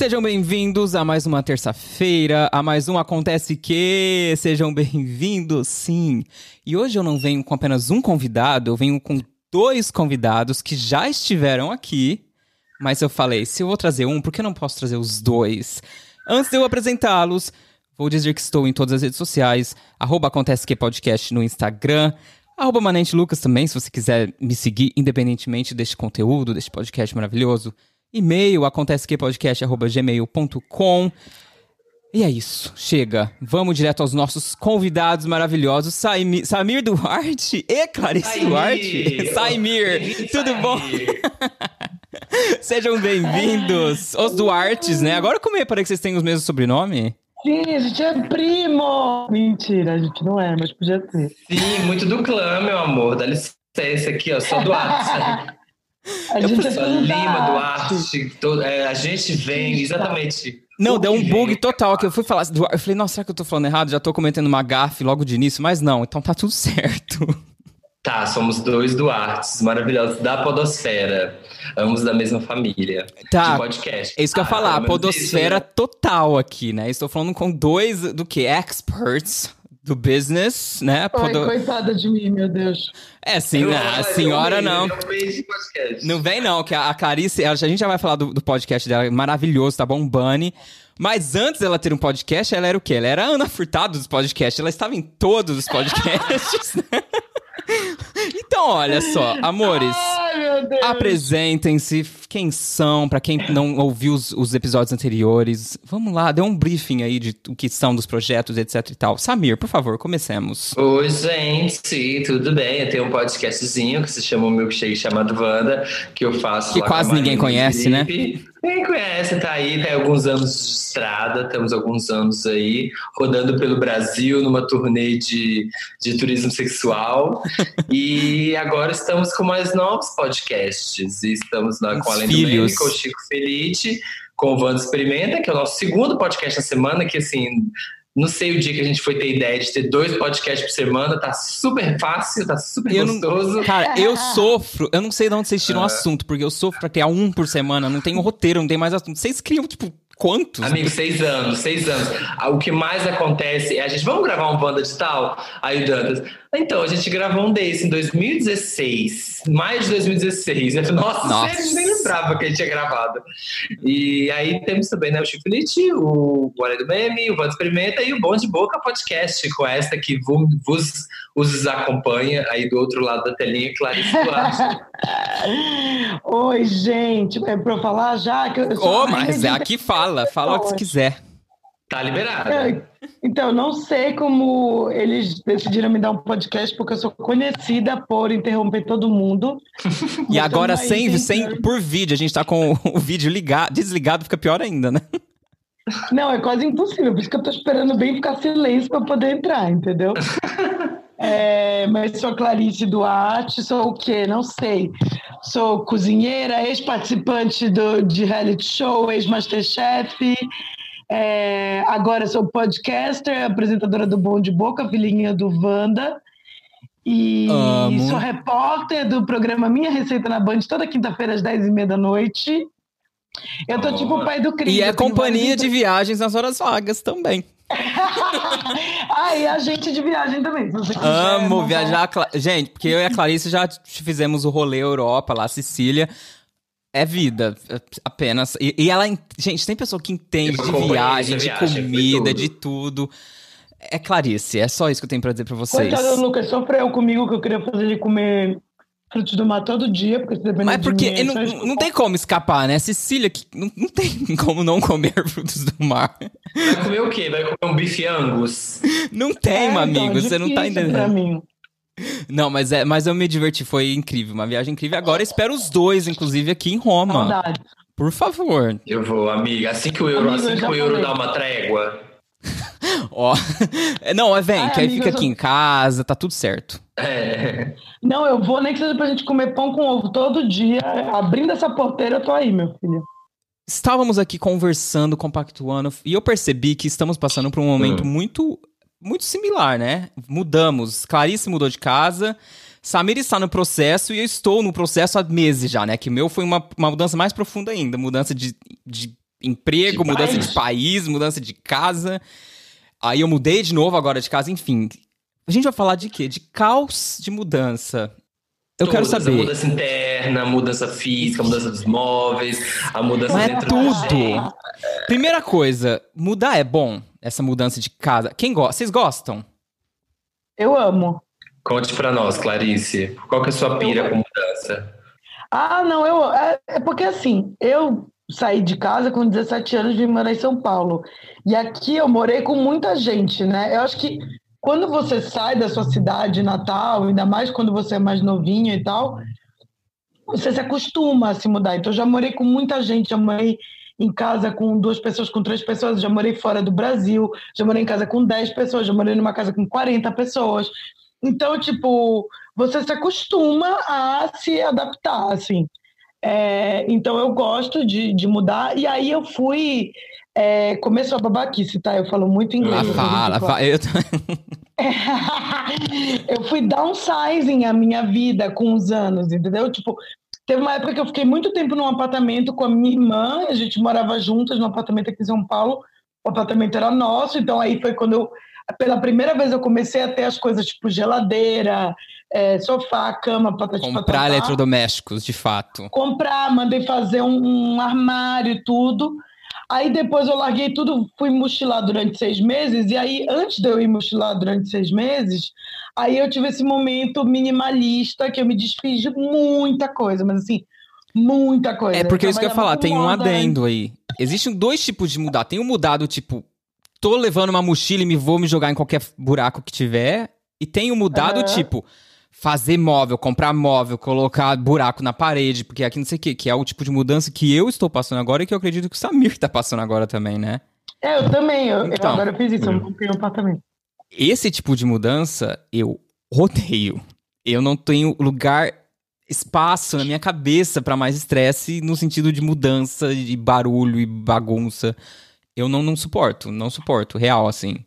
Sejam bem-vindos a mais uma terça-feira, a mais um Acontece Que. Sejam bem-vindos, sim. E hoje eu não venho com apenas um convidado, eu venho com dois convidados que já estiveram aqui. Mas eu falei, se eu vou trazer um, por que eu não posso trazer os dois? Antes de eu apresentá-los, vou dizer que estou em todas as redes sociais, arroba Acontece Que Podcast no Instagram, arroba Manente Lucas também, se você quiser me seguir, independentemente deste conteúdo, deste podcast maravilhoso. E-mail acontecequepodcast.gmail.com E é isso, chega. Vamos direto aos nossos convidados maravilhosos, Saimir, Samir Duarte e Clarice Saimir. Duarte. Saimir, tudo bom? Sejam bem-vindos. Os Duartes, né? Agora como é para que vocês têm os mesmos sobrenomes? Sim, a gente é primo! Mentira, a gente não é, mas podia ser. Sim, muito do clã, meu amor. Dá licença aqui, ó. Sou Duarte. A Eu gente é Lima, Duarte. todo- é, a gente vem, exatamente. Não, deu um bug total que eu fui falar. Eu falei, nossa, será que eu tô falando errado? Já tô cometendo uma gafe logo de início, mas não, então tá tudo certo. Tá, somos dois Duartes maravilhosos da Podosfera. Ambos da mesma família. Tá. De podcast. É isso que eu ia Ah, falar, podosfera isso, né? total aqui, né? Estou falando com dois do que? Experts do business, né? Ai, Podo- coitada de mim, meu Deus. É, sim, Eu- né? a senhora eu- não. eu-. Não vem não, que a a Clarice, a gente já vai falar do, do podcast dela, é maravilhoso, tá bombando. Mas antes dela ter um podcast, ela era o quê? Ela era a Ana Furtado dos podcasts, ela estava em todos os podcasts. né? então, olha só, amores. Ai, meu Deus. Apresentem-se, quem são, pra quem não ouviu os, os episódios anteriores. Vamos lá, dê um briefing aí de o que são dos projetos, etc e tal. Samir, por favor, comecemos. Oi, gente, tudo bem? Eu tenho um podcastzinho que se chama o Milkshake chamado Wanda, que eu faço Que quase ninguém Marina e o conhece, né? Ninguém conhece, tá aí, tem alguns anos de estrada, temos alguns anos aí, rodando pelo Brasil numa turnê de, de turismo sexual. e agora estamos com mais novos podcasts. E estamos na, com Além filhos. do Meme, com o Chico Felite, com o Wanda Experimenta, que é o nosso segundo podcast na semana, que assim, não sei o dia que a gente foi ter ideia de ter dois podcasts por semana, tá super fácil, tá super Eu não- gostoso. Cara, eu sofro, eu não sei de onde vocês tiram o Ah. assunto, porque eu sofro pra criar um por semana, não tem um roteiro, não tem mais assunto. Vocês criam, tipo, quantos? Amigo, seis anos, seis anos. Ah, O que mais acontece é a gente, vamos gravar um banda de tal? Aí o Dantas, então, a gente gravou um desse em 2016, mais de 2016. Eu falei, nossa, Nossa. sério, a gente nem lembrava que a gente tinha gravado. E aí temos também né, o Chico Felite, o Olha do Meme, o Vanda Experimenta e o Bom de Boca Podcast, com esta que vo- vos, os acompanha aí do outro lado da telinha, Clarice Duarte. Oi, gente. É pra eu falar já? Que eu sou mas de é aqui fala, fala o que você quiser. Tá liberado. É, Então, não sei como eles decidiram me dar um podcast, porque eu sou conhecida por interromper todo mundo. E agora, Então, aí, sem, sem, por vídeo, a gente tá com o vídeo ligado, desligado, fica pior ainda, né? Não, é quase impossível, por isso que eu tô esperando bem ficar silêncio para poder entrar, entendeu? É, mas sou Clarice Duarte, sou o quê? Não sei. Sou cozinheira, ex-participante do- de reality show, ex-masterchef. É, agora sou podcaster, apresentadora do Bom de Boca, filhinha do Wanda. E Amo. sou repórter do programa Minha Receita na Band, toda quinta-feira às 10h30 da noite. Eu tô tipo o pai do Cris. E é companhia de viagens nas horas vagas também. ah, e agente de viagem também. se você quiser Amo viajar. Cla- Gente, porque eu e a Clarice já fizemos o rolê Europa, lá, Sicília. É vida, é apenas. E, e ela. en- Gente, tem pessoa que entende de viagem, de viagem, comida, tudo. de tudo. É Clarice, é só isso que eu tenho pra dizer pra vocês. Coitado do Lucas, sofreu comigo que eu queria fazer ele comer frutos do mar todo dia, porque se depender Mas de porque mim, é não, não tem como escapar, né? Sicília, que não, não tem como não comer frutos do mar. Vai comer o quê? Vai comer um bife angus? Não tem, É, meu então, amigo, é você não tá difícil Pra entendendo. mim. Não, mas, é, mas eu me diverti, foi incrível, uma viagem incrível. Agora espero os dois, inclusive, aqui em Roma. Saudade. Por favor. Eu vou, amiga. Assim que o euro, assim que o euro falei. dá uma trégua. Ó. Não, é, vem, Ai, que aí fica aqui sou- em casa, tá tudo certo. É. Não, eu vou nem que seja pra gente comer pão com ovo todo dia. Abrindo essa porteira, eu tô aí, meu filho. Estávamos aqui conversando, compactuando, e eu percebi que estamos passando por um momento Hum. muito, muito similar, né? Mudamos. Clarice mudou de casa, Samir está no processo e eu estou no processo há meses já, né? Que o meu foi uma, uma mudança mais profunda ainda, mudança de, de emprego, De mudança país. de país, mudança de casa. Aí eu mudei de novo agora de casa, enfim. A gente vai falar de quê? De caos de mudança. Eu quero saber. mudança interna, a mudança física, a mudança dos móveis, a mudança Não é dentro tudo. da gente. Primeira coisa, mudar é bom? Essa mudança de casa. Quem gosta? Vocês gostam? Eu amo. Conte pra nós, Clarice. Qual que é a sua pira Eu- com mudança? Ah, não, eu. É, é porque assim, eu saí de casa com 17 anos e vim morar em São Paulo. E aqui eu morei com muita gente, né? Eu acho que quando você sai da sua cidade natal, ainda mais quando você é mais novinho e tal, você se acostuma a se mudar. Então, eu já morei com muita gente, já morei em casa com duas pessoas, com três pessoas, já morei fora do Brasil, já morei em casa com 10 pessoas, já morei numa casa com 40 pessoas. Então, tipo, você se acostuma a se adaptar, assim. É, então, eu gosto de, de mudar. E aí, eu fui. É, começou a babaquice, tá? Eu falo muito inglês. Ah, fala, acredito, fala. Eu... eu fui downsizing a minha vida com os anos, entendeu? Tipo, teve uma época que eu fiquei muito tempo num apartamento com a minha irmã, a gente morava juntas num apartamento aqui em São Paulo, o apartamento era nosso, então aí foi quando eu, pela primeira vez eu comecei a ter as coisas tipo geladeira, é, sofá, cama, patati Comprar patatá. eletrodomésticos, de fato. comprar, mandei fazer um, um armário e tudo. Aí depois eu larguei tudo, fui mochilar durante seis meses, e aí, antes de eu ir mochilar durante seis meses, aí eu tive esse momento minimalista que eu me desfiz de muita coisa, mas assim, muita coisa. É porque é isso que eu ia falar, tem um moda, adendo aí. Existem dois tipos de mudar. Tem o mudado, tipo, tô levando uma mochila e me vou me jogar em qualquer buraco que tiver. E tem o mudado, Aham. tipo, fazer móvel, comprar móvel, colocar buraco na parede, porque aqui não sei o quê, que é o tipo de mudança que eu estou passando agora e que eu acredito que o Samir tá passando agora também, né? É, eu também, eu, eu Então. agora fiz isso, eu montei um apartamento. Esse tipo de mudança eu odeio. Eu não tenho lugar, espaço na minha cabeça pra mais estresse no sentido de mudança, de barulho e bagunça. Eu não, não suporto, não suporto, real, assim.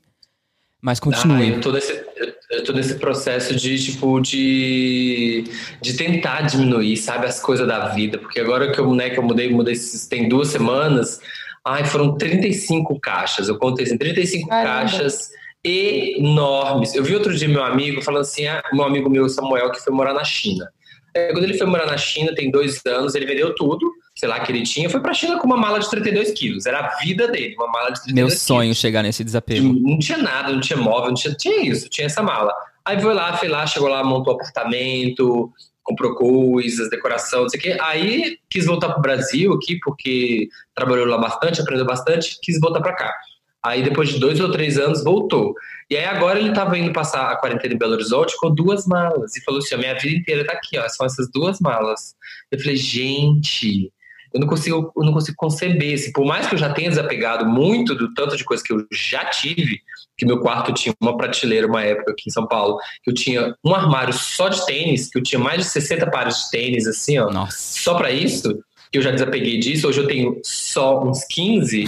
Mas Ah, continue. eu tô nesse, eu- eu tô nesse processo de, tipo, de, de tentar diminuir, sabe, as coisas da vida. Porque agora que eu, né, que eu mudei, mudei esses- tem duas semanas, ai, foram 35 caixas. Eu contei assim, 35 Caramba. caixas enormes. Eu vi outro dia meu amigo falando assim, ah, meu amigo meu, Samuel, que foi morar na China. É, quando ele foi morar na China, tem dois anos, ele vendeu tudo, sei lá, que ele tinha, foi pra China com uma mala de 32 quilos. Era a vida dele, uma mala de 32 Meu quilos. sonho chegar nesse desapego. Não tinha nada, não tinha móvel, não tinha, tinha isso, tinha essa mala. Aí foi lá, foi lá, chegou lá, montou apartamento, comprou coisas, decoração, não sei o quê. Aí quis voltar pro Brasil aqui, porque trabalhou lá bastante, aprendeu bastante, quis voltar pra cá. Aí depois de dois ou três anos voltou. E aí agora ele tava indo passar a quarentena em Belo Horizonte com duas malas. E falou assim: a minha vida inteira tá aqui, ó, são essas duas malas. Eu falei, gente, eu não consigo, eu não consigo conceber. Assim, por mais que eu já tenha desapegado muito do tanto de coisa que eu já tive, que meu quarto tinha uma prateleira, uma época aqui em São Paulo, que eu tinha um armário só de tênis, que eu tinha mais de 60 pares de tênis, assim, ó, Nossa. só pra isso, que eu já desapeguei disso. Hoje eu tenho só uns 15,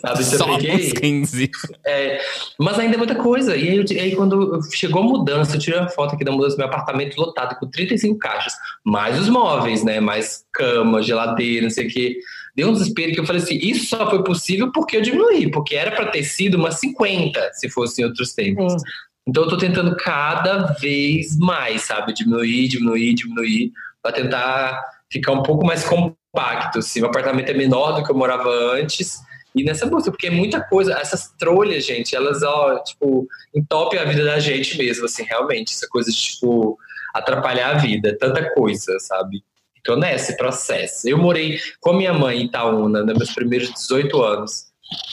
sabe? Só Desapeguei. uns 15. É, mas ainda é muita coisa. E aí, eu- aí quando chegou a mudança, eu tirei uma foto aqui da mudança do meu apartamento lotado com 35 caixas, mais os móveis, né? Mais cama, geladeira, não sei o quê. Deu um desespero que eu falei assim: isso só foi possível porque eu diminuí, porque era para ter sido umas 50 se fosse em outros tempos. Sim. Então eu tô tentando cada vez mais, sabe? Diminuir, diminuir, diminuir, para tentar ficar um pouco mais compacto. Assim. O apartamento é menor do que eu morava antes. E nessa busca, porque é muita coisa. Essas trolhas, gente, elas, ó, tipo, entopem a vida da gente mesmo, assim, realmente. Essa coisa de, tipo, atrapalhar a vida. é Tanta coisa, sabe? Tô nesse processo. Eu morei com a minha mãe em Itaúna, nos meus primeiros 18 anos.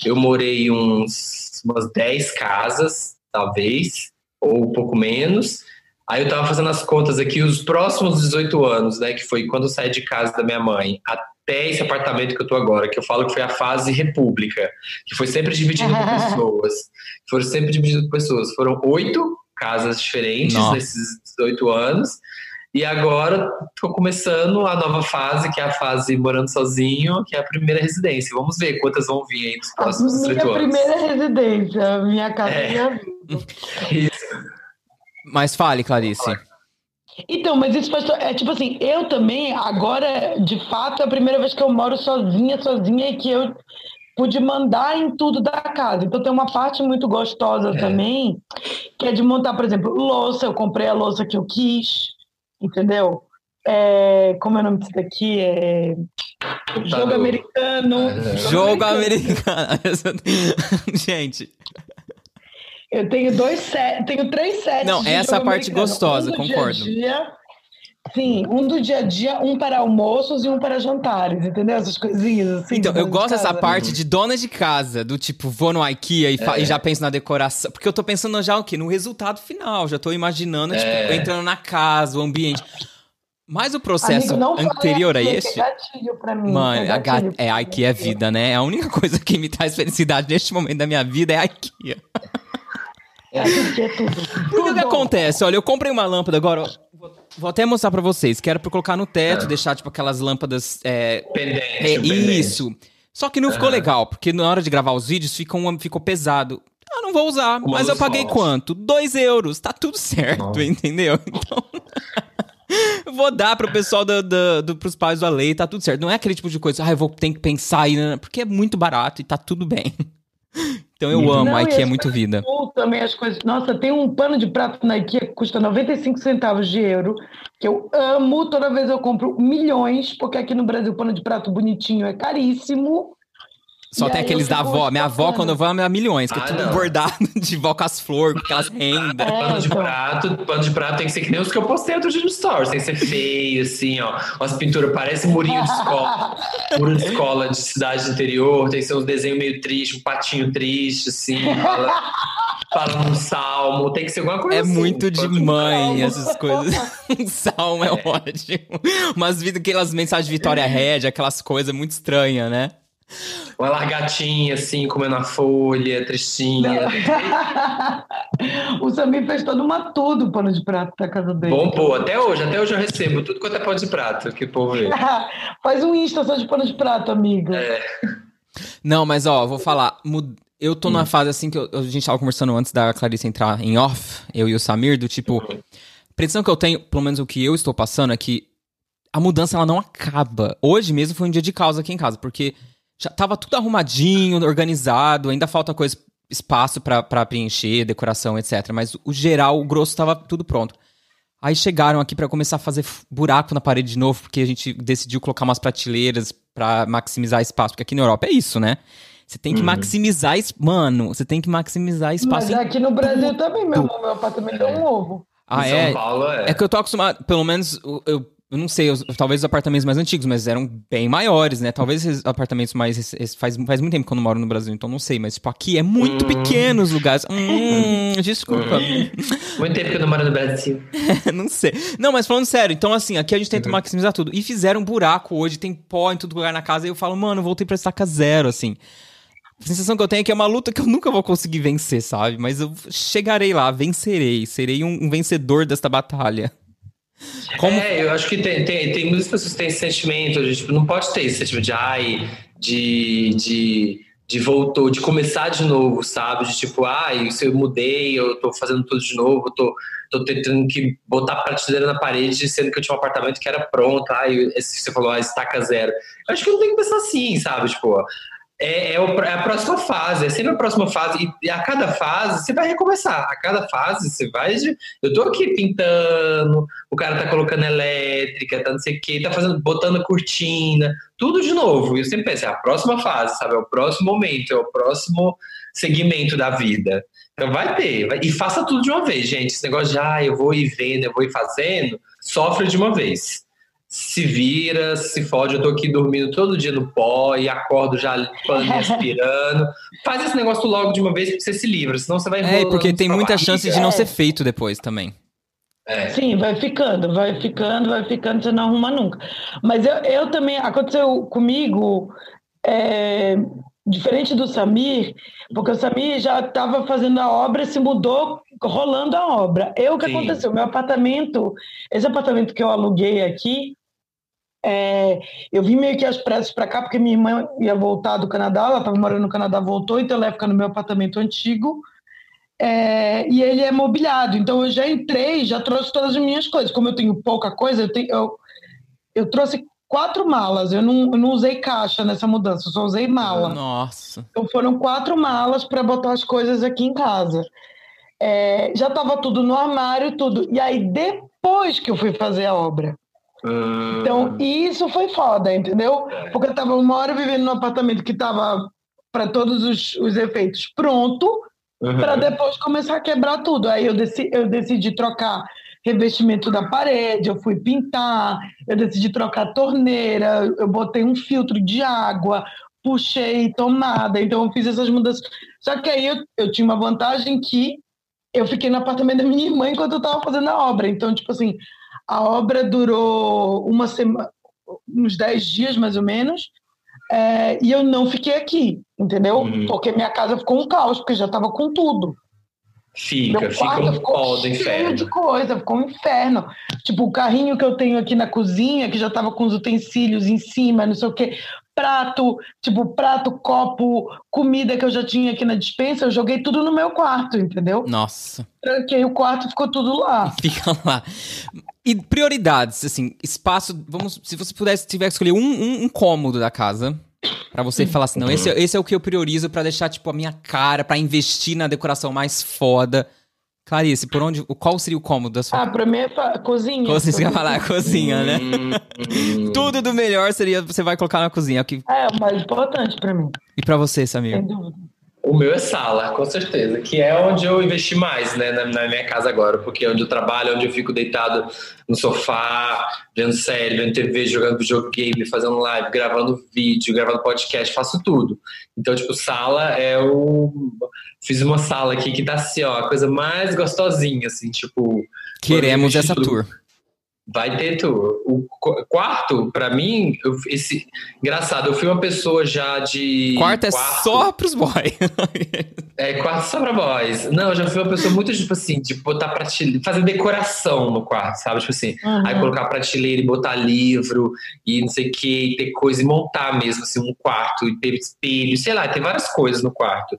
Eu morei uns, umas 10 casas, talvez, ou um pouco menos. Aí eu tava fazendo as contas aqui, os próximos 18 anos, né? Que foi quando eu saí de casa da minha mãe, até esse apartamento que eu tô agora, que eu falo que foi a fase república, que foi sempre dividido por pessoas. Foram sempre dividido por pessoas. Foram oito casas diferentes Nossa. nesses 18 anos. E agora tô começando a nova fase, que é a fase morando sozinho, que é a primeira residência. Vamos ver quantas vão vir aí nos próximos minha 18 anos. primeira residência, minha casa É. minha vida. Isso. Mas fale, Clarice. Então, mas isso faz. É tipo assim, eu também, agora, de fato, é a primeira vez que eu moro sozinha, sozinha, e que eu pude mandar em tudo da casa. Então tem uma parte muito gostosa é. também, que é de montar, por exemplo, louça. Eu comprei a louça que eu quis, entendeu? É, como é o nome disso daqui? É, jogo americano. É. Jogo americano. Gente. Eu tenho dois sets, tenho três sets. Não, essa é a parte americano. gostosa, um concordo. Dia -dia, sim, um do dia a dia, um para almoços e um para jantares, entendeu? Essas coisinhas assim. Então, eu gosto dessa parte de dona de casa, do tipo, vou no IKEA e, é. e, já penso na decoração. Porque eu tô pensando já o quê? No resultado final. Já tô imaginando, tipo, é. tipo, entrando na casa, o ambiente. Mas o processo Amigo, anterior a esse. É mim, mano, é, gatilho é a IKEA é vida, né? É a única coisa que me traz felicidade neste momento da minha vida é a IKEA. É, é tudo. Porque o que acontece? Olha, eu comprei uma lâmpada agora. Vou, vou até mostrar pra vocês. Que era pra colocar no teto, é. deixar, tipo, aquelas lâmpadas. É, pendente, é, Isso. Só que não ficou legal, porque na hora de gravar os vídeos ficou, ficou pesado. Ah, não vou usar. mas eu paguei quanto? Dois euros. Tá tudo certo, Nossa. entendeu? Então. vou dar pro pessoal do, do, do, pros pais do Ale, tá tudo certo. Não é aquele tipo de coisa, ah, eu vou ter que pensar aí, né? porque é muito barato e tá tudo bem. Então eu amo, a IKEA é muito vida. Também as coisas. Nossa, tem um pano de prato na IKEA que custa 95 centavos de euro, que eu amo. Toda vez eu compro milhões, porque aqui no Brasil o pano de prato bonitinho é caríssimo. Só e tem aqueles da avó. Minha avó, quando eu vou, é milhões, que é ah, é tudo não. bordado de vó com as flores, com aquelas rendas. É, pano de então. prato, pano de prato tem que ser que nem os que eu postei outro dia no Stories. Tem que ser feio, assim, ó. Umas pinturas, parece murinho de escola. Muro de escola de cidade do interior. Tem que ser uns desenhos meio tristes, um patinho triste, assim. Fala, fala um salmo. Tem que ser alguma coisa é assim. É muito de mãe, essas coisas. um salmo é, é ótimo. Umas aquelas mensagens de Vitória Red, aquelas coisas muito estranhas, né? Uma largatinha, assim, comendo a folha, tristinha. o Samir fez todo uma tudo pano de prato da casa dele. Bom, pô, até hoje, até hoje eu recebo tudo quanto é pano de prato que o povo vê. Faz um Insta só de pano de prato, amiga. É. Não, mas ó, vou falar. Eu tô hum. numa fase assim que eu, a gente tava conversando antes da Clarice entrar em off, eu e o Samir, do tipo. Uhum. A impressão que eu tenho, pelo menos o que eu estou passando, é que a mudança ela não acaba. Hoje mesmo foi um dia de causa aqui em casa, porque já tava tudo arrumadinho, organizado, ainda falta coisa, espaço para preencher, decoração, etc. Mas o geral, o grosso tava tudo pronto. Aí chegaram aqui para começar a fazer buraco na parede de novo, porque a gente decidiu colocar umas prateleiras para maximizar espaço, porque aqui na Europa é isso, né? Você tem que uhum. maximizar, mano, você tem que maximizar espaço. Mas aqui no Brasil também, meu, meu apartamento é um ovo. Ah, é? é? É que eu tô acostumado, pelo menos eu eu não sei, os, talvez os apartamentos mais antigos, mas eram bem maiores, né? Talvez esses apartamentos mais. Esses, faz, faz muito tempo que eu não moro no Brasil, então não sei, mas, tipo, aqui é muito hum. pequeno os lugares. Hum, desculpa. Hum. Muito tempo que eu não moro no Brasil. não sei. Não, mas falando sério, então, assim, aqui a gente tenta uhum. maximizar tudo. E fizeram um buraco hoje, tem pó em todo lugar na casa, e eu falo, mano, voltei pra estaca zero, assim. A sensação que eu tenho é que é uma luta que eu nunca vou conseguir vencer, sabe? Mas eu chegarei lá, vencerei. Serei um, um vencedor desta batalha. Como... É, eu acho que tem, tem, tem muitas pessoas que têm esse sentimento, a gente não pode ter esse sentimento de ai, de, de, de voltou, de começar de novo, sabe? De tipo, ai, se eu mudei, eu tô fazendo tudo de novo, tô, tô tentando que botar prateleira na parede, sendo que eu tinha um apartamento que era pronto, ai, esse, você falou, ah, estaca zero. Eu acho que não tem que pensar assim, sabe? Tipo, é, é, o, é, a próxima fase, é sempre a próxima fase. E a cada fase você vai recomeçar. A cada fase você vai. Eu tô aqui pintando, o cara tá colocando elétrica, tá não sei o quê, tá fazendo, botando cortina, tudo de novo. E eu sempre penso, é a próxima fase, sabe? É o próximo momento, é o próximo segmento da vida. Então vai ter. Vai, e faça tudo de uma vez, gente. Esse negócio de, ah, eu vou ir vendo, eu vou ir fazendo, sofre de uma vez se vira, se fode, eu tô aqui dormindo todo dia no pó e acordo já limpando aspirando. Faz esse negócio logo de uma vez porque você se livra, senão você vai É, porque tem muita barriga. chance de não ser feito depois também. É. Sim, vai ficando, vai ficando, vai ficando, você não arruma nunca. Mas eu, eu também, aconteceu comigo, é, diferente do Samir, porque o Samir já estava fazendo a obra, se mudou rolando a obra. Eu, o que Sim. aconteceu? Meu apartamento, esse apartamento que eu aluguei aqui, é, eu vim meio que às pressas para cá, porque minha irmã ia voltar do Canadá, ela estava morando no Canadá, voltou, então ela ia ficar no meu apartamento antigo. É, e ele é mobiliado, então eu já entrei, já trouxe todas as minhas coisas. Como eu tenho pouca coisa, eu, tenho, eu, eu trouxe quatro malas. Eu não, eu não usei caixa nessa mudança, eu só usei mala. Nossa. Então foram quatro malas para botar as coisas aqui em casa. É, já estava tudo no armário, tudo. E aí, depois que eu fui fazer a obra. Hum, Então, isso foi foda, entendeu? Porque eu estava uma hora vivendo num apartamento que estava, para todos os, os efeitos, pronto, uhum. para depois começar a quebrar tudo. Aí eu decidi, eu decidi trocar revestimento da parede, eu fui pintar, eu decidi trocar a torneira, eu botei um filtro de água, puxei tomada, então eu fiz essas mudanças. Só que aí eu, eu tinha uma vantagem que eu fiquei no apartamento da minha irmã enquanto eu estava fazendo a obra. Então, tipo assim, a obra durou uma semana, uns 10 dias mais ou menos, é, e eu não fiquei aqui, entendeu? Uhum. Porque minha casa ficou um caos, porque já estava com tudo. Fica, Meu fica quarto um ficou pó do cheio inferno. de coisa, ficou um inferno. Tipo, o carrinho que eu tenho aqui na cozinha, que já tava com os utensílios em cima, não sei o quê, prato, tipo, prato, copo, comida que eu já tinha aqui na dispensa, eu joguei tudo no meu quarto, entendeu? Nossa. Tranquei o quarto e ficou tudo lá. Fica lá. E prioridades, assim, espaço. Vamos, se você pudesse tiver que escolher um, um, um cômodo da casa. Pra você falar assim, não, esse, é- esse é o que eu priorizo pra deixar, tipo, a minha cara, pra investir na decoração mais foda. Clarice, por onde. Qual seria o cômodo da sua Ah, pra mim é fa- cozinha. Como você ia falar, cozinha, né? Hum. Tudo do melhor seria você vai colocar na cozinha. é o que- É, o mais importante pra mim, E pra você, Samir? sem dúvida. O meu é sala, com certeza, que é onde eu investi mais, né, na, na minha casa agora, porque é onde eu trabalho, onde eu fico deitado no sofá, vendo série, vendo TV, jogando videogame, fazendo live, gravando vídeo, gravando podcast, faço tudo. Então, tipo, sala é o. Fiz uma sala aqui que tá assim, ó, a coisa mais gostosinha, assim, tipo. Queremos essa investi tour. Vai ter tour. O qu- quarto, pra mim, eu- esse. Engraçado, eu fui uma pessoa já de. Quarto é só pros boys. É, quarto só pra boys. Não, eu já fui uma pessoa muito, tipo assim, de botar prateleira, fazer decoração no quarto, sabe? Tipo assim, Uhum. aí colocar prateleira e botar livro e não sei o que, ter coisa e montar mesmo, assim, um quarto e ter espelho, sei lá, tem várias coisas no quarto.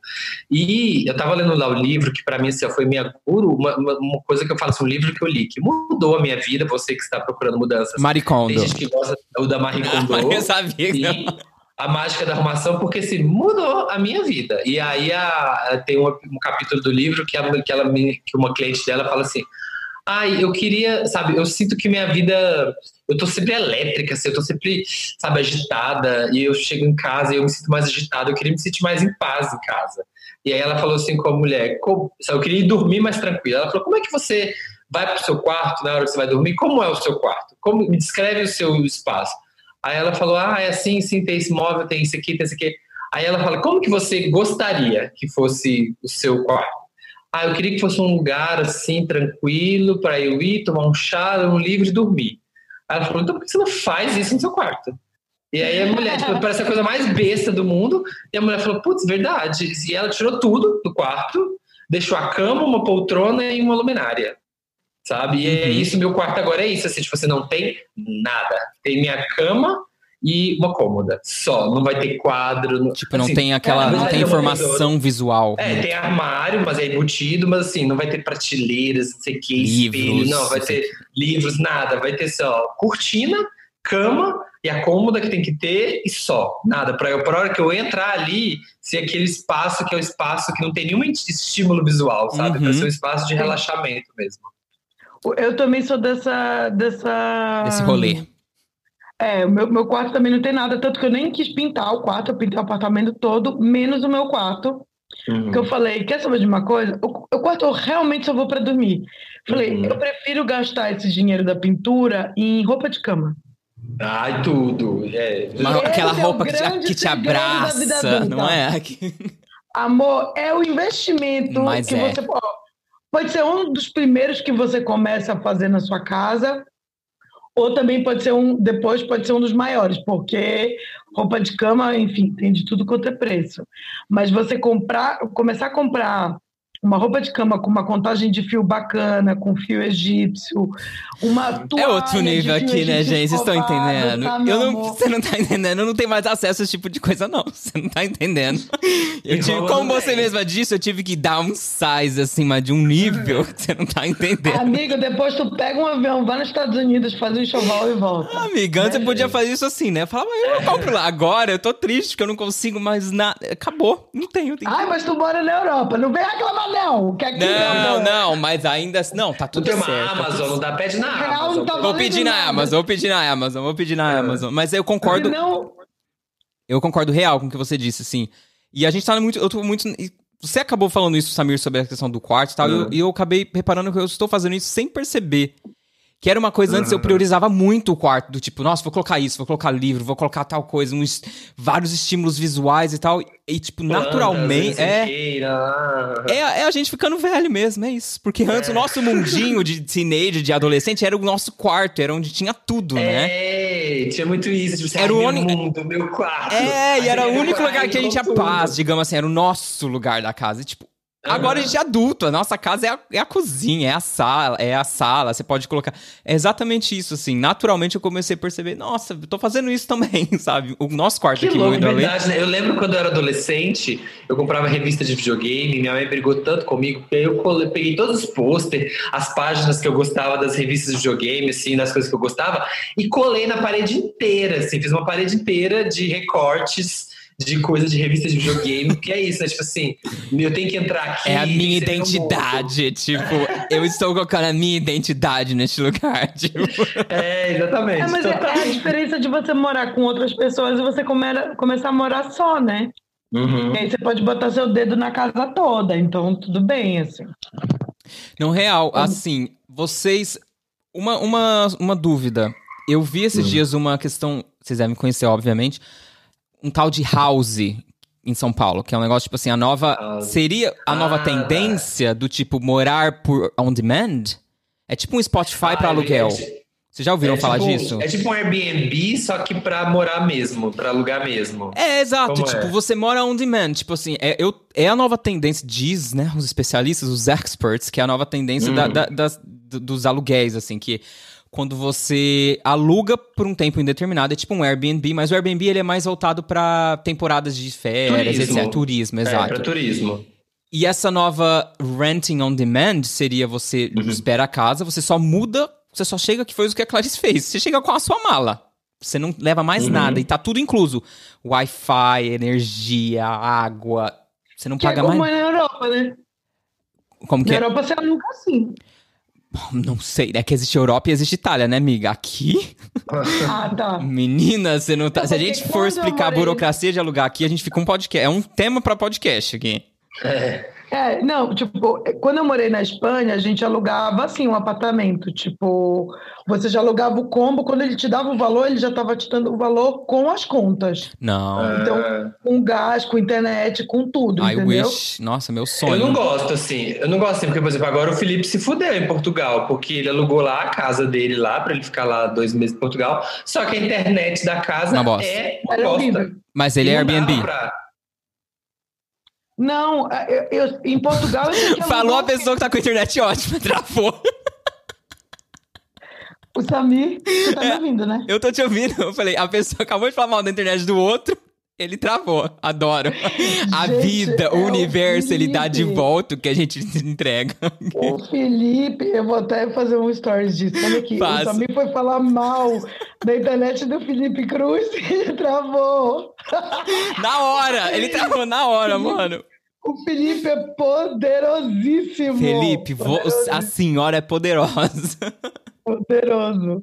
E eu tava lendo lá o livro, que pra mim, assim, foi minha guru, uma, uma, uma coisa que eu falo assim, um livro que eu li, que mudou a minha vida, você que está procurando mudanças. Tem Maricondo. gente que gosta o da Marie Kondo. Eu sabia que a mágica da arrumação, porque assim, mudou a minha vida. E aí a, tem um, um capítulo do livro que, a, que, ela, que uma cliente dela fala assim: Ai, eu queria, sabe, eu sinto que minha vida. Eu tô sempre elétrica, assim, eu tô sempre, sabe, agitada. E eu chego em casa e eu me sinto mais agitada. Eu queria me sentir mais em paz em casa. E aí ela falou assim com a mulher: Eu queria ir dormir mais tranquila. Ela falou: Como é que você vai pro seu quarto na hora que você vai dormir? Como é o seu quarto? Como, me descreve o seu espaço. Aí ela falou: Ah, é assim, sim, tem esse móvel, tem isso aqui, tem isso aqui. Aí ela fala: Como que você gostaria que fosse o seu quarto? Ah, eu queria que fosse um lugar assim, tranquilo, para eu ir, tomar um chá, um livro e dormir. Aí ela falou: Então por que você não faz isso no seu quarto? E aí a mulher, tipo, parece a coisa mais besta do mundo. E a mulher falou: Putz, verdade. E ela tirou tudo do quarto, deixou a cama, uma poltrona e uma luminária. Sabe? E é Uhum. isso, meu quarto agora é isso. Assim, tipo, você não tem nada. Tem minha cama e uma cômoda. Só. Não vai ter quadro. não- Tipo, não assim, tem aquela. é, Não tem é, informação visual. É, tem armário, mas é embutido, mas assim, não vai ter prateleiras, não sei o que, Livros, espelho, não, vai não ter livros, nada. Vai ter só cortina, cama e a cômoda que tem que ter e só. Nada. Pra, eu, pra hora que eu entrar ali, ser aquele espaço que é o espaço que não tem nenhum estímulo visual, sabe? Uhum. Pra ser um espaço de relaxamento mesmo. Eu também sou dessa. dessa... Esse rolê. É, o meu, meu quarto também não tem nada, tanto que eu nem quis pintar o quarto, eu pintei o apartamento todo, menos o meu quarto. Uhum. Porque eu falei, quer saber de uma coisa? O, o quarto eu realmente só vou para dormir. Falei, Uhum. eu prefiro gastar esse dinheiro da pintura em roupa de cama. Ai, tudo. É. Uma- aquela é roupa que te, que te abraça, não é? Que- Amor, é o investimento Mas que é. você ó, pode ser um dos primeiros que você começa a fazer na sua casa, ou também pode ser um, depois pode ser um dos maiores, porque roupa de cama, enfim, tem de tudo quanto é preço. Mas você comprar, começar a comprar uma roupa de cama com uma contagem de fio bacana, com fio egípcio, uma toalha É outro nível de fio aqui, né, gente? Vocês estão entendendo? tá, eu não, amor? você não tá entendendo. Eu não tenho mais acesso a esse tipo de coisa, não. Você não tá entendendo. Eu E tive, como você mesma disse, eu tive que dar um size acima de um nível que você não tá entendendo. Amigo, depois tu pega um avião, vai nos Estados Unidos, faz um enxoval e volta. Amiga, antes eu podia gente? fazer isso assim, né? Eu falava, eu compro lá. Agora eu tô triste que eu não consigo mais nada. Acabou. Não tenho. tenho... Ai, mas tu mora na Europa, não vem reclamar não, que aqui Não, não, mas ainda. Não, tá Não tudo tem uma certo. tá tudo Amazon, não dá pede na Real Amazon. não tá Vou pedir na. Amazon, vou pedir na Amazon, vou pedir na É. Amazon. Mas eu concordo, Não, eu concordo real com o que você disse, assim. E a gente tá muito. Eu tô muito. Você acabou falando isso, Samir, sobre a questão do quarto e tal, e eu- Uhum. e eu, acabei reparando que eu estou fazendo isso sem perceber. Que era uma coisa antes, eu Uhum. priorizava muito o quarto, do tipo, nossa, vou colocar isso, vou colocar livro, vou colocar tal coisa, uns, vários estímulos visuais e tal. E, tipo, naturalmente. É, É. é, é a gente ficando velho mesmo, é isso. Porque antes o nosso mundinho de teenager, de adolescente, era o nosso quarto, era onde tinha tudo, né? É, tinha muito isso. Tipo, assim, Era o meu único- mundo, meu quarto. É, e era o único lugar que a gente tinha paz, digamos assim, era o nosso lugar da casa. E, tipo, agora a gente é adulto, a nossa casa é a, é a cozinha, é a sala, é a sala, você pode colocar. É exatamente isso, assim. Naturalmente eu comecei a perceber, nossa, eu tô fazendo isso também, sabe? O nosso quarto Que aqui louco, no verdade, né? Eu lembro quando eu era adolescente, eu comprava revista de videogame, minha mãe brigou tanto comigo, que eu peguei todos os pôster, as páginas que eu gostava das revistas de videogame, assim, das coisas que eu gostava, e colei na parede inteira, assim, fiz uma parede inteira de recortes de coisas de revista de videogame, que é isso, né? Tipo assim, eu tenho que entrar aqui. É a minha identidade, tipo, eu estou colocando a minha identidade neste lugar, tipo. É, exatamente. É, mas é, Então, é a diferença de você morar com outras pessoas e você come- começar a morar só, né? Uhum. E aí você pode botar seu dedo na casa toda, então tudo bem, assim. Não, real, assim, vocês. Uma, uma, uma dúvida. Eu vi esses dias uma questão. Vocês devem conhecer, obviamente. Um tal de house em São Paulo, que é um negócio, tipo assim, a nova. House. Seria a nova Ah, tendência do tipo morar por on demand? É tipo um Spotify Ah, aluguel. é- Vocês já ouviram é falar tipo- disso? É tipo um Airbnb, só que pra morar mesmo, pra alugar mesmo. É, exato. Como tipo, é? você mora on demand. Tipo assim, é, eu, é a nova tendência, diz, né, os especialistas, os experts, que é a nova tendência da- Uhum. da- das- do- dos aluguéis, assim, que quando você aluga por um tempo indeterminado, é tipo um Airbnb, mas o Airbnb ele é mais voltado pra temporadas de férias, Turismo. etc. Turismo, É, exato. pra turismo. E essa nova renting on demand seria você Uhum. espera a casa, você só muda, você só chega, que foi o que a Clarice fez. Você chega com a sua mala. Você não leva mais Uhum. nada e tá tudo incluso. Wi-Fi, energia, água. Você não Que é paga como mais. é na Europa, né? Como que Na é? Europa você aluga assim. Não sei. É que existe Europa e existe Itália, né, amiga? Aqui, Ah, tá. menina, você não tá. Se a gente for explicar a burocracia de alugar aqui, a gente fica um podcast. É um tema pra podcast aqui. É. É, não, tipo, quando eu morei na Espanha, a gente alugava assim um apartamento. Tipo, você já alugava o combo, quando ele te dava o valor, ele já estava te dando o valor com as contas. Não. Então, É. Com gás, com internet, com tudo, I entendeu? wish. Nossa, meu sonho. Eu não gosto assim, eu não gosto assim, porque, por exemplo, agora o Felipe se fudeu em Portugal, porque ele alugou lá a casa dele lá, pra ele ficar lá dois meses em Portugal, só que a internet da casa Uma bosta. é uma Era bosta. Mas ele E é Airbnb. pra- Não, eu, eu- em Portugal eu Falou a pessoa que tá com a internet ótima, travou. O Samir, você tá me ouvindo, né? Eu tô te ouvindo. Eu falei, a pessoa acabou de falar mal da internet do outro, ele travou. Adoro. A Gente, vida, é o universo, ele dá de volta o que a gente entrega. O Felipe, eu vou até fazer um stories disso. Olha aqui, o Samir foi falar mal da internet do Felipe Cruz e ele travou. Na hora! Ele travou na hora, mano. O Felipe é poderosíssimo. Felipe, vo- Poderoso, a senhora é poderosa. poderoso.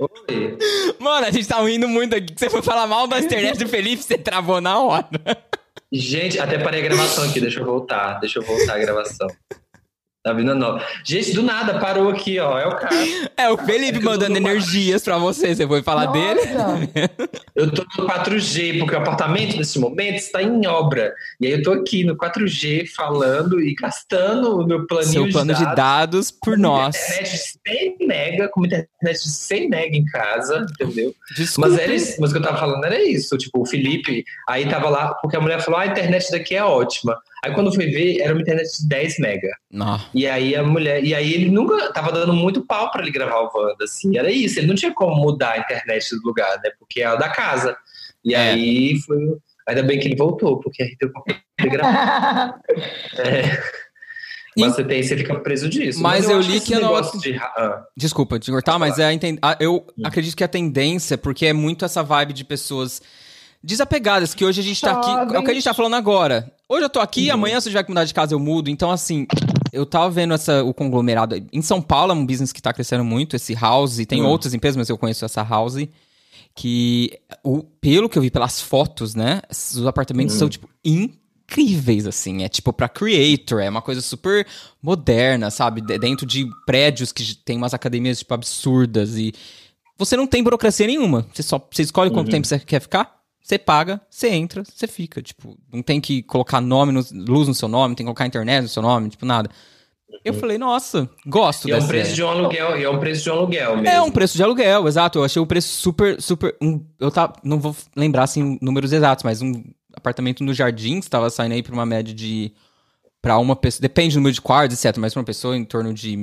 Oi. Mano, a gente tá rindo muito aqui. que Você foi falar mal da internet do Felipe, você travou na hora. Gente, até parei a gravação aqui, deixa eu voltar, deixa eu voltar a gravação. Tá vindo nova. Gente, do nada, parou aqui, ó, é o cara. É o Felipe É mandando energias pra você. Você foi falar dele? Nossa. Eu tô no 4G, porque o apartamento nesse momento está em obra. E aí eu tô aqui no 4G falando e gastando o meu planinho Seu plano de dados por nós. Internet de 100 mega, com uma internet de 100 mega em casa, entendeu? Desculpa. Mas era isso, mas o que eu tava falando era isso. Tipo, o Felipe aí tava lá, porque a mulher falou: ah, a internet daqui é ótima. Aí quando foi ver, era uma internet de 10 mega. Não. E aí a mulher. E aí ele nunca tava dando muito pau pra ele gravar o Wanda, assim. Era isso, ele não tinha como mudar a internet do lugar, né? Porque é a da casa. E É. aí foi. Ainda bem que ele voltou, porque aí deu pra poder gravar. É. Mas você, tem, você fica preso disso. Mas eu acho li que negócio nota- de ah, Desculpa te cortar, mas é a inten- eu Hum. acredito que a tendência, porque é muito essa vibe de pessoas desapegadas, que hoje a gente tá aqui. É o que a gente tá falando agora. Hoje eu tô aqui, Uhum. amanhã se eu tiver que mudar de casa eu mudo. Então, assim, eu tava vendo essa, o conglomerado. Em São Paulo é um business que tá crescendo muito, esse house. Tem Hum. outras empresas, mas eu conheço essa house. Que, o, pelo que eu vi pelas fotos, né? Os apartamentos Hum. são, tipo, incríveis, assim. É tipo pra creator, é uma coisa super moderna, sabe? De- Dentro de prédios que tem umas academias, tipo, absurdas. E você não tem burocracia nenhuma. Você só você escolhe quanto Uhum. tempo você quer ficar, você paga, você entra, você fica. Tipo, não tem que colocar nome, no- luz no seu nome, não tem que colocar internet no seu nome, tipo, nada. Eu falei, nossa, gosto E é um preço ideia. de um aluguel, e é um preço de um aluguel mesmo. É um preço de aluguel, exato. Eu achei o preço super, super. um- eu tá, não vou lembrar assim números exatos, mas um apartamento no jardim estava saindo aí por uma média de. Pra uma pessoa. Depende do número de quartos, etc. Mas pra uma pessoa em torno de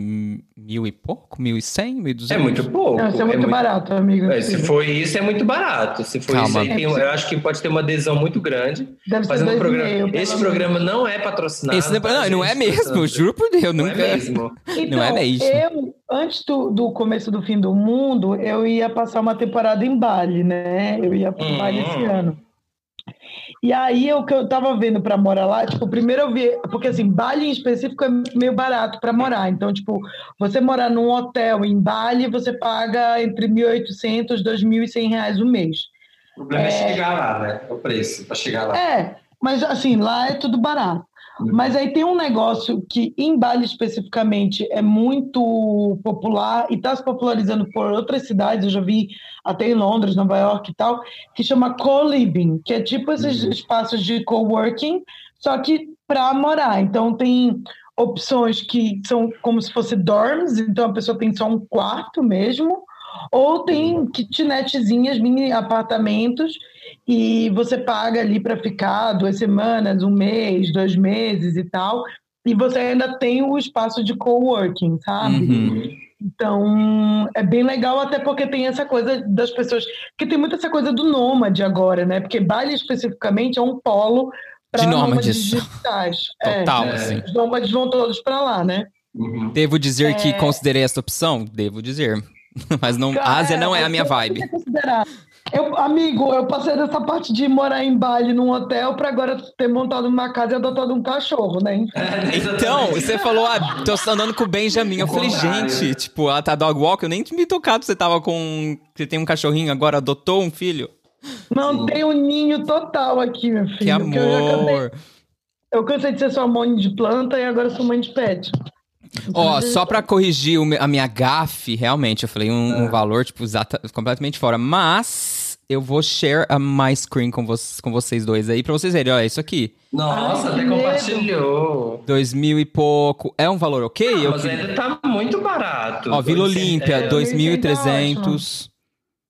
mil e pouco, mil e cem, mil e É duzentos. muito pouco. Não, isso é muito barato, amigo. É, se for isso, é muito barato. Se for Calma. isso, aí tem- eu acho que pode ter uma adesão muito grande. Deve ser Fazendo um programa. meio, Esse programa não é patrocinado. Esse depois- tá, não, não é mesmo, juro por Deus, Não nunca. é mesmo. Então, Não é mesmo. eu, antes do, do começo do fim do mundo, eu ia passar uma temporada em Bali, né? Eu ia para Hum. Bali esse ano. E aí, o que eu tava vendo para morar lá, tipo, primeiro eu vi, porque assim, Bali em específico é meio barato para morar. Então, tipo, você morar num hotel em Bali, você paga entre 1.800 e 2.100 reais o mês. O problema é... chegar lá, né? O preço para chegar lá. É, mas assim, lá é tudo barato. Uhum. Mas aí tem um negócio que em Bali especificamente é muito popular e está se popularizando por outras cidades, eu já vi até em Londres, Nova York e tal, que chama co-living, que é tipo esses Uhum. espaços de coworking, só que para morar. Então tem opções que são como se fosse dorms, então a pessoa tem só um quarto mesmo, ou tem kitnetzinhas, mini apartamentos e você paga ali para ficar duas semanas, um mês, dois meses e tal, e você ainda tem o espaço de coworking, sabe? Uhum. Então é bem legal, até porque tem essa coisa das pessoas, que tem muita essa coisa do nômade agora, né? Porque Bali especificamente é um polo para De nômades nômades. digitais. Total, É. assim. Os nômades vão todos para lá, né? Uhum. Devo dizer que É. considerei essa opção? Devo dizer. Mas não, Cara, Ásia não é a minha vibe. que considerar. Eu, amigo, eu passei dessa parte de morar em Bali num hotel para agora ter montado uma casa e adotado um cachorro, né? Enfim. Então, você falou, ah, tô andando com o Benjamin. Eu O falei, contrário. gente, tipo, ela tá dog walk, eu nem me tocado. Você tava com. Você tem um cachorrinho, agora adotou um filho? Não Sim. tem um ninho total aqui, meu filho. Que porque Eu, já cansei, amor. eu cansei de ser sua mãe de planta e agora sou mãe de pet. Ó, só pra corrigir a minha gafe, realmente, eu falei um, um Ah. valor, tipo, exata, completamente fora. Mas eu vou share a my screen com, vo com vocês dois aí, pra vocês verem. Olha, isso aqui. Nossa, Ai, até compartilhou. Dois mil e pouco. É um valor ok? Ah, Eu mas que- ainda tá muito barato. Ó, Vila Olímpia, é, 2.300.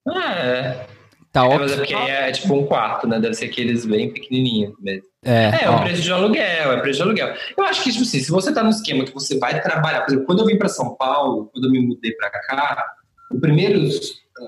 É, Tá é, mas é porque aí é tipo um quarto, né? Deve ser aqueles bem pequenininhos mesmo. É, É, é o preço de aluguel, é preço de aluguel. Eu acho que, tipo assim, se você tá no esquema que você vai trabalhar, por exemplo, quando eu vim para São Paulo, quando eu me mudei para cá, o primeiro,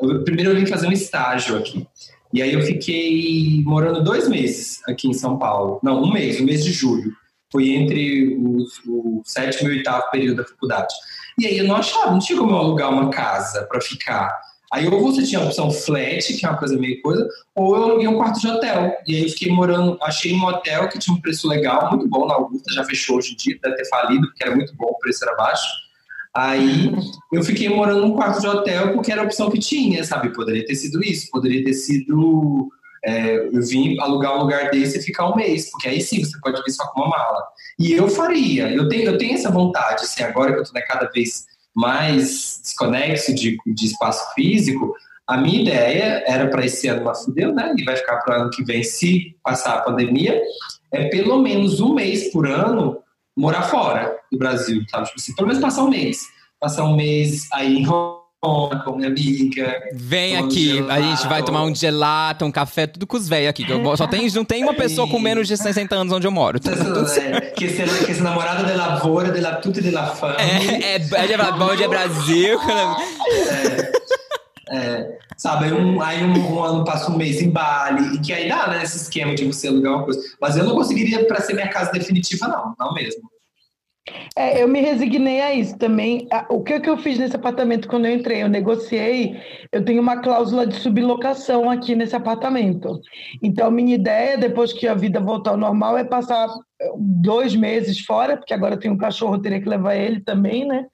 o primeiro eu vim fazer um estágio aqui. E aí eu fiquei morando dois meses aqui em São Paulo. Não, um mês, um mês de julho. Foi entre os- o sétimo e oitavo período da faculdade. E aí eu não achava, não tinha como eu alugar uma casa para ficar. Aí ou você tinha a opção flat, que é uma coisa meio coisa, ou eu aluguei um quarto de hotel. E aí eu fiquei morando, achei um hotel que tinha um preço legal, muito bom na Augusta, já fechou hoje em dia, deve ter falido, porque era muito bom, o preço era baixo. Aí eu fiquei morando num quarto de hotel porque era a opção que tinha, sabe? Poderia ter sido isso, poderia ter sido. é, eu vim alugar um lugar desse e ficar um mês, porque aí sim você pode vir só com uma mala. E eu faria, eu tenho, eu tenho essa vontade, assim, agora que eu tô né, cada vez mais desconexo de, de espaço físico, a minha ideia era para esse ano, mas fudeu, né? E vai ficar para o ano que vem, se passar a pandemia, é pelo menos um mês por ano morar fora do Brasil, sabe? Tipo assim, pelo menos passar um mês. Passar um mês aí em com minha amiga. Vem aqui, a gente vai tomar um gelato, um café, tudo com os velhos aqui. só tem, não tem uma pessoa com menos de 60 anos onde eu moro. Tá é, que se, que se namorada de lavoura, de la tutte de la fama. É, é, é, é bom Brasil. É, é, sabe, aí, um, aí um, um, ano passa um mês em Bali, e que aí dá, né, esse esquema de você alugar uma coisa. Mas eu não conseguiria para ser minha casa definitiva, não, não mesmo. É, eu me resignei a isso também. O que, que eu fiz nesse apartamento quando eu entrei? Eu negociei, eu tenho uma cláusula de sublocação aqui nesse apartamento. Então, minha ideia, depois que a vida voltar ao normal, é passar dois meses fora, porque agora eu tenho um cachorro, eu teria que levar ele também, né?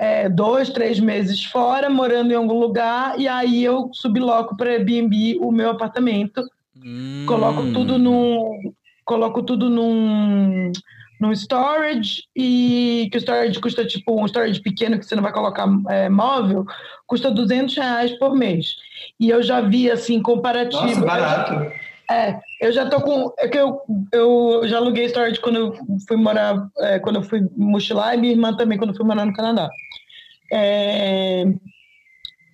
É, dois, três meses fora, morando em algum lugar, e aí eu subloco para Airbnb o meu apartamento, hum. coloco tudo num. Coloco tudo num no storage e que o storage custa tipo um storage pequeno que você não vai colocar é, móvel, custa 200 reais por mês. E eu já vi assim comparativo. Nossa, barato. É, eu já tô com. É que eu, eu já aluguei storage quando eu fui morar, é, quando eu fui mochilar, e minha irmã também quando eu fui morar no Canadá. É,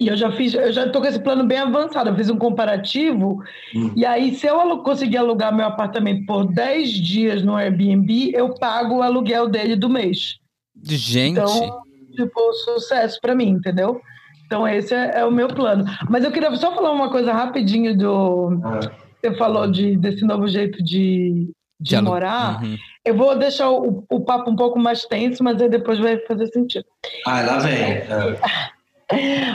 e eu já fiz, eu já estou com esse plano bem avançado. Eu fiz um comparativo. Hum. E aí, se eu conseguir alugar meu apartamento por 10 dias no Airbnb, eu pago o aluguel dele do mês. Gente. Então, tipo, sucesso para mim, entendeu? Então, esse é, é, o meu plano. Mas eu queria só falar uma coisa rapidinho do. Ah. Você falou de, desse novo jeito de, de morar. Uhum. Eu vou deixar o, o papo um pouco mais tenso, mas aí depois vai fazer sentido. Ah, lá vem. É.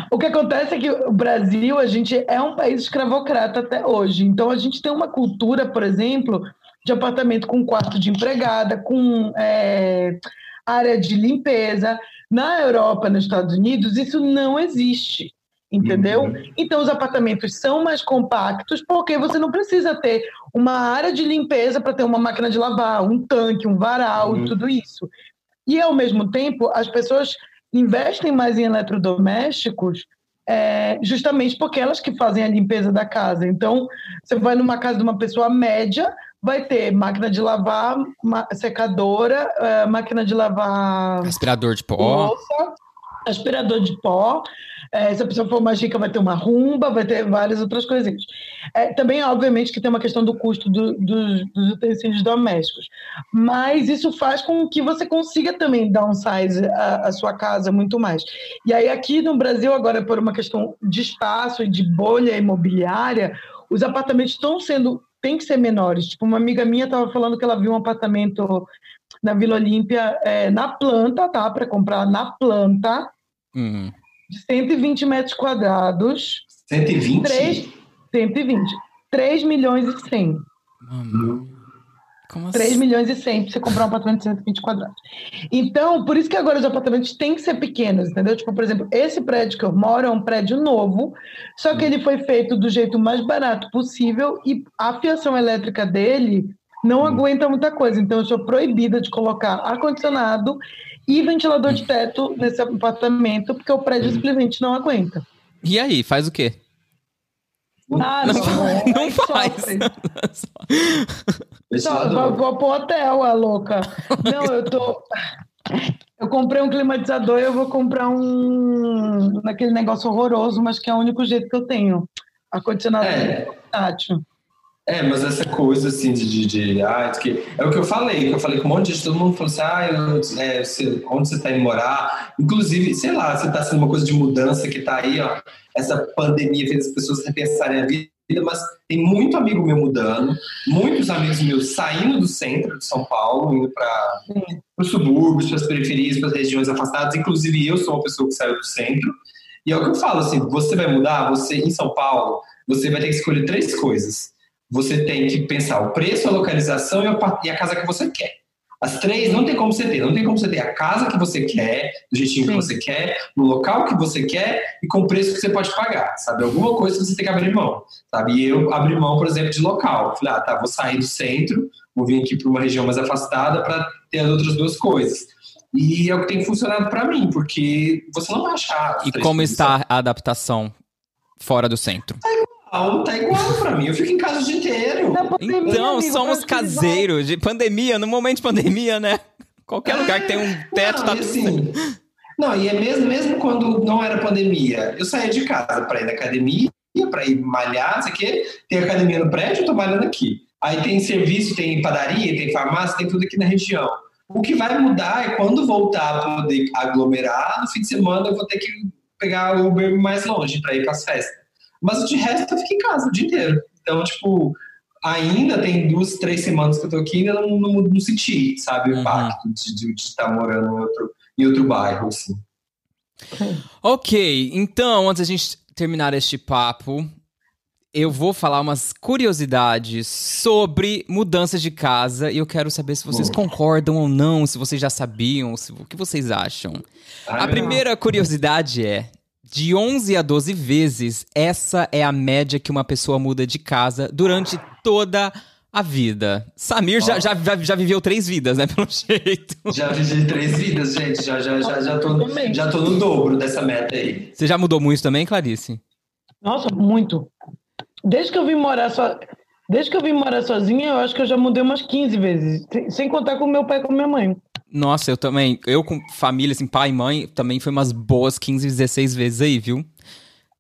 O que acontece é que o Brasil, a gente é um país escravocrata até hoje. Então, a gente tem uma cultura, por exemplo, de apartamento com quarto de empregada, com é, área de limpeza. Na Europa, nos Estados Unidos, isso não existe. Entendeu? Uhum. Então, os apartamentos são mais compactos porque você não precisa ter uma área de limpeza para ter uma máquina de lavar, um tanque, um varal uhum. tudo isso. E, ao mesmo tempo, as pessoas investem mais em eletrodomésticos é, justamente porque elas que fazem a limpeza da casa. Então, você vai numa casa de uma pessoa média, vai ter máquina de lavar, secadora, é, máquina de lavar. Aspirador de pó. Louça, aspirador de pó. É, se a pessoa for mais rica, vai ter uma rumba, vai ter várias outras coisinhas. É, também, obviamente, que tem uma questão do custo do, do, dos utensílios domésticos. Mas isso faz com que você consiga também downsize a, a sua casa muito mais. E aí, aqui no Brasil, agora, por uma questão de espaço e de bolha imobiliária, os apartamentos estão sendo tem que ser menores. Tipo, uma amiga minha estava falando que ela viu um apartamento na Vila Olímpia é, na planta, tá? Para comprar na planta. Uhum 120 metros quadrados. 120? 3, 120. 3 milhões e 100. Mano. Como 3 assim? milhões e 100 para você comprar um apartamento de 120 quadrados. Então, por isso que agora os apartamentos têm que ser pequenos, entendeu? Tipo, por exemplo, esse prédio que eu moro é um prédio novo, só que ele foi feito do jeito mais barato possível e a fiação elétrica dele não hum. aguenta muita coisa. Então, eu sou proibida de colocar ar-condicionado e ventilador de teto nesse apartamento, porque o prédio hum. simplesmente não aguenta. E aí, faz o quê? Ah, não, não, é, não faz. Só, vou, vou pro hotel, a louca. Não, eu tô. Eu comprei um climatizador e eu vou comprar um. naquele negócio horroroso, mas que é o único jeito que eu tenho. Ar-condicionado é. tátil. É, mas essa coisa assim de, de, de ah, que, é o que eu falei, que eu falei com um monte de gente, todo mundo falou assim, ah, eu, é, você, onde você está indo morar? Inclusive, sei lá, você está sendo uma coisa de mudança que está aí, ó, essa pandemia fez as pessoas repensarem a vida, mas tem muito amigo meu mudando, muitos amigos meus saindo do centro de São Paulo, indo para os subúrbios, para as periferias, para as regiões afastadas, inclusive eu sou uma pessoa que saiu do centro, e é o que eu falo, assim, você vai mudar, você em São Paulo, você vai ter que escolher três coisas você tem que pensar o preço, a localização e a casa que você quer. As três não tem como você ter. Não tem como você ter a casa que você quer, do jeitinho Sim. que você quer, no local que você quer e com o preço que você pode pagar, sabe? Alguma coisa que você tem que abrir mão, sabe? E eu abri mão, por exemplo, de local. Falei, ah, tá, vou sair do centro, vou vir aqui para uma região mais afastada para ter as outras duas coisas. E é o que tem funcionado para mim, porque você não vai achar. E como está a adaptação fora do centro? É igual, tá igual pra mim. Eu fico em casa o dia inteiro. Pandemia, então, amigo, somos caseiros. De pandemia, no momento de pandemia, né? Qualquer é, lugar que tem um teto não, tá assim, Não, e é mesmo, mesmo quando não era pandemia, eu saía de casa para ir na academia, para ir malhar, sei que, tem academia no prédio, eu tô malhando aqui. Aí tem serviço, tem padaria, tem farmácia, tem tudo aqui na região. O que vai mudar é quando voltar a poder aglomerar, no fim de semana eu vou ter que pegar o Uber mais longe para ir para as festas. Mas de resto eu fico em casa o dia inteiro. Então, tipo, ainda tem duas, três semanas que eu tô aqui ainda não, não, não senti, sabe, o uhum. impacto de, de, de, estar morando em outro, em outro bairro, assim. Ok, então, antes da gente terminar este papo, eu vou falar umas curiosidades sobre mudanças de casa e eu quero saber se vocês concordam ou não, se vocês já sabiam, se, o que vocês acham. a primeira curiosidade é: de 11 a 12 vezes, essa é a média que uma pessoa muda de casa durante toda a vida. Samir oh. já, já, já, viveu três vidas, né? Pelo jeito. Já vivi três vidas, gente. Já, já, já, já, tô, já tô no dobro dessa meta aí. Você já mudou muito também, Clarice? Nossa, muito. Desde que eu vim morar só. Desde que eu vim morar sozinha, eu acho que eu já mudei umas 15 vezes. Sem contar com meu pai e com minha mãe. Nossa, eu também. Eu com família, assim, pai e mãe, também foi umas boas 15, 16 vezes aí, viu?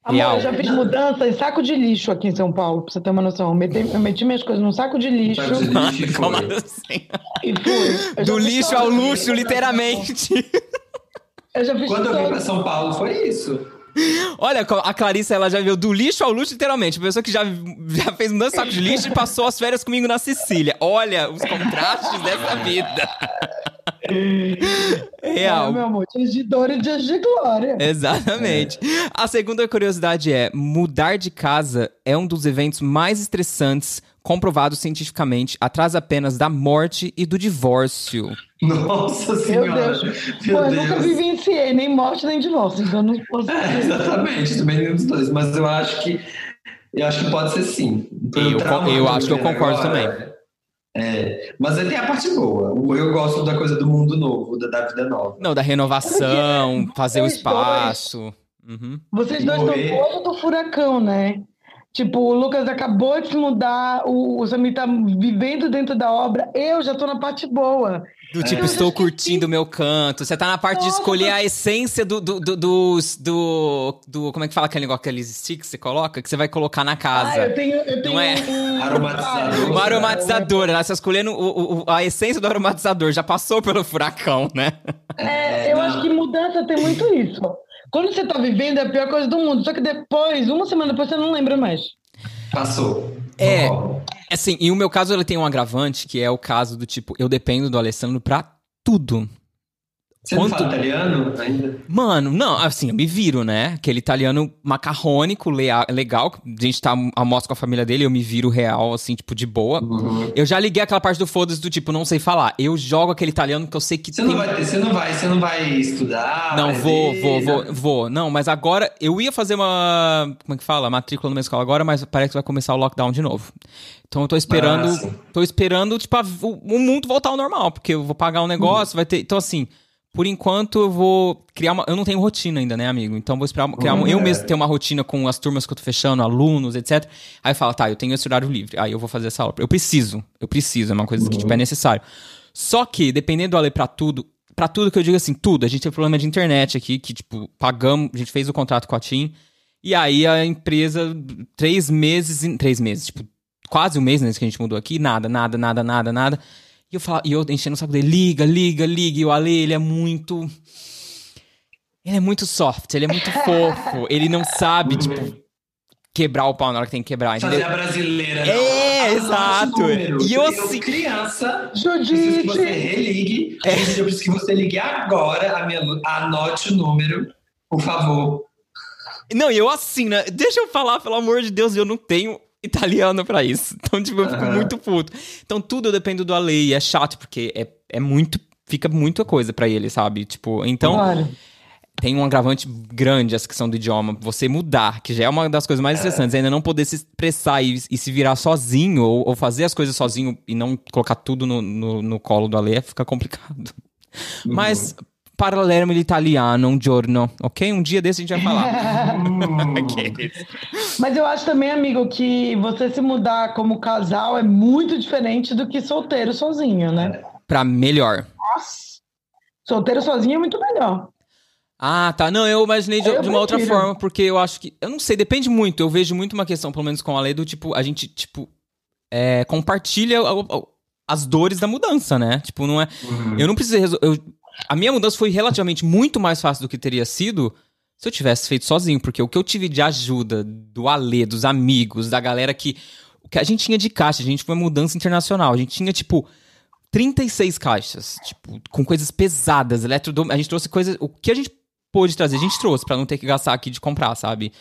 Amor, Real. eu já fiz mudança em saco de lixo aqui em São Paulo, pra você ter uma noção. Eu meti, eu meti minhas coisas num saco de lixo. Saco de lixo e foi. Assim? E fui. Do lixo ao luxo, literalmente. Eu já fiz Quando eu vim pra São Paulo, foi isso. Olha, a Clarissa, ela já veio do lixo ao luxo, literalmente. Uma pessoa que já, já fez mudança saco de lixo e passou as férias comigo na Sicília. Olha os contrastes dessa vida. Real. É, meu amor, dias de dor e dias de glória. Exatamente. É. A segunda curiosidade é: mudar de casa é um dos eventos mais estressantes comprovados cientificamente atrás apenas da morte e do divórcio. Nossa Senhora! Meu Deus! Meu Pô, eu nunca vivenciei nem morte nem divórcio, então não posso. É, exatamente, também nenhum dos dois, mas eu acho que eu acho que pode ser sim. Eu, eu acho que eu concordo agora, também. É, mas aí tem a parte boa. Eu gosto da coisa do mundo novo, da, da vida nova. Não, da renovação, fazer o espaço. Uhum. Vocês dois estão fora do furacão, né? Tipo, o Lucas acabou de se mudar, o, o Samir tá vivendo dentro da obra, eu já tô na parte boa. Do tipo, estou curtindo o meu canto. Você tá na parte Nossa, de escolher a essência do do, do, do, do, do, Como é que fala aquele negócio, aqueles sticks que você coloca? Que você vai colocar na casa. Ah, eu tenho. Eu tenho Não é? Um... Aromatizador. Um aromatizador. Ela está escolhendo o, o, a essência do aromatizador. Já passou pelo furacão, né? É, eu acho que mudança tem muito isso. Quando você tá vivendo é a pior coisa do mundo. Só que depois, uma semana depois, você não lembra mais. Passou. É. Assim, e o meu caso ele tem um agravante, que é o caso do tipo, eu dependo do Alessandro pra tudo. Você Quanto... não fala italiano ainda? Mano, não, assim, eu me viro, né? Aquele italiano macarrônico, legal. A gente tá almoço com a família dele, eu me viro real, assim, tipo, de boa. Uhum. Eu já liguei aquela parte do foda-se do tipo, não sei falar. Eu jogo aquele italiano que eu sei que você tem... Não vai, você não vai, você não vai estudar? Não, vou, vou, vou, vou. Não, mas agora, eu ia fazer uma, como é que fala? Matrícula numa escola agora, mas parece que vai começar o lockdown de novo. Então eu tô esperando, ah, tô esperando, tipo, a, o, o mundo voltar ao normal, porque eu vou pagar um negócio, uhum. vai ter... Então, assim por enquanto eu vou criar uma. Eu não tenho rotina ainda, né, amigo? Então vou esperar criar uma, eu mesmo ter uma rotina com as turmas que eu tô fechando, alunos, etc. Aí eu falo, tá, eu tenho esse horário livre. Aí eu vou fazer essa aula. Eu preciso, eu preciso, é uma coisa que tipo, é necessário. Só que, dependendo do Ale pra tudo, para tudo que eu digo assim, tudo, a gente tem problema de internet aqui, que, tipo, pagamos, a gente fez o contrato com a TIM, e aí a empresa, três meses, três meses, tipo, quase um mês nesse que a gente mudou aqui, nada, nada, nada, nada, nada. E eu, falava, e eu enchendo o saco dele, liga, liga, liga. E o Ale, ele é muito. Ele é muito soft, ele é muito fofo. Ele não sabe, tipo, quebrar o pau na hora que tem que quebrar. Entendeu? Fazer a brasileira. É, não. exato. E eu assim. criança, preciso que você religue. É. Eu preciso que você ligue agora, a minha, anote o número, por favor. Não, e eu assim, né? Deixa eu falar, pelo amor de Deus, eu não tenho italiano para isso. Então, tipo, eu fico uhum. muito puto. Então, tudo depende do Ale e é chato, porque é, é muito. Fica muita coisa para ele, sabe? Tipo, então. Claro. Tem um agravante grande essa questão do idioma. Você mudar, que já é uma das coisas mais interessantes, ainda não poder se expressar e, e se virar sozinho, ou, ou, fazer as coisas sozinho e não colocar tudo no, no, no colo do Ale, fica complicado. Uhum. Mas Palermo italiano um giorno, ok? Um dia desse a gente vai falar. Mas eu acho também, amigo, que você se mudar como casal é muito diferente do que solteiro sozinho, né? Pra melhor. Nossa. Solteiro sozinho é muito melhor. Ah, tá. Não, eu imaginei de, Eu de uma outra forma, porque eu acho que. Eu não sei, depende muito. Eu vejo muito uma questão, pelo menos com a lei, do tipo, a gente, tipo, é, compartilha o- o- as dores da mudança, né? Tipo, não é. Eu não precisei resolver. A minha mudança foi relativamente muito mais fácil do que teria sido se eu tivesse feito sozinho, porque o que eu tive de ajuda do Alê, dos amigos, da galera que. O que a gente tinha de caixa, a gente foi uma mudança internacional. A gente tinha, tipo, 36 caixas, tipo, com coisas pesadas, eletrodomésticos. A gente trouxe coisas. O que a gente pôde trazer, a gente trouxe, pra não ter que gastar aqui de comprar, sabe?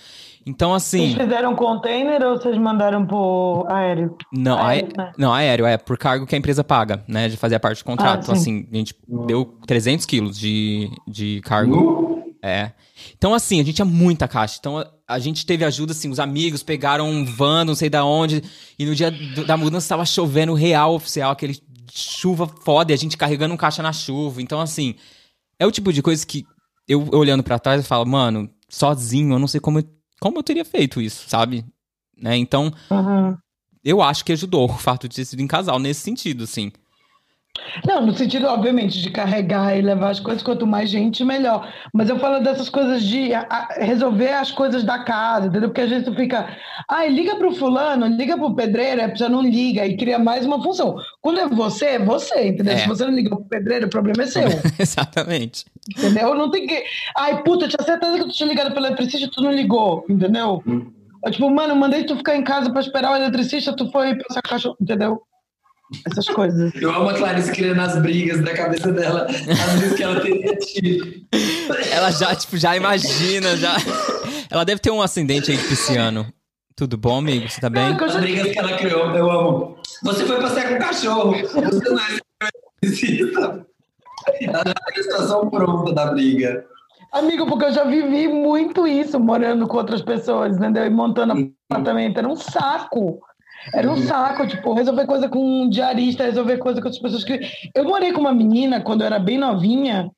Então, assim. Vocês fizeram container ou vocês mandaram por aéreo? Não, Aéreo, aé- né? não, aéreo, é por cargo que a empresa paga, né? De fazer a parte do contrato. Ah, sim. assim, a gente deu 300 quilos de, de cargo. Nu? É. Então, assim, a gente tinha muita caixa. Então, a, a gente teve ajuda, assim, os amigos pegaram um van, não sei da onde, e no dia do- da mudança tava chovendo real oficial, aquele chuva foda, e a gente carregando um caixa na chuva. Então, assim, é o tipo de coisa que eu olhando pra trás eu falo, mano, sozinho, eu não sei como, eu- como eu teria feito isso, sabe? Né? Então, Uhum. eu acho que ajudou o fato de ter sido em casal, nesse sentido, assim. Não, no sentido, obviamente, de carregar e levar as coisas, quanto mais gente, melhor. Mas eu falo dessas coisas de a- a- resolver as coisas da casa, entendeu? Porque às vezes tu fica, ai, liga pro fulano, liga pro pedreiro, a pessoa não liga e cria mais uma função. Quando é você, é você, entendeu? É. Se você não liga pro pedreiro, o problema é seu, Exatamente. entendeu? Não tem que, ai, puta, eu tinha certeza que tu tinha ligado pelo eletricista e tu não ligou, entendeu? É tipo, mano, mandei tu ficar em casa pra esperar o eletricista, tu foi passar cachorro, entendeu? Essas coisas. Eu amo a Clarice criando as brigas da cabeça dela, as vezes que ela teria tido. Ela já, tipo, já imagina, já. Ela deve ter um ascendente aí de pisciano. Tudo bom, amigo? Você tá bem? Não, As brigas que ela criou, eu amo. Você foi passear com o cachorro, você não é. Ela já tem a situação pronta da briga. Amigo, porque eu já vivi muito isso morando com outras pessoas, entendeu? E montando apartamento. Era um saco. Era um saco, tipo, resolver coisa com um diarista, resolver coisa com as pessoas que. Eu morei com uma menina quando eu era bem novinha,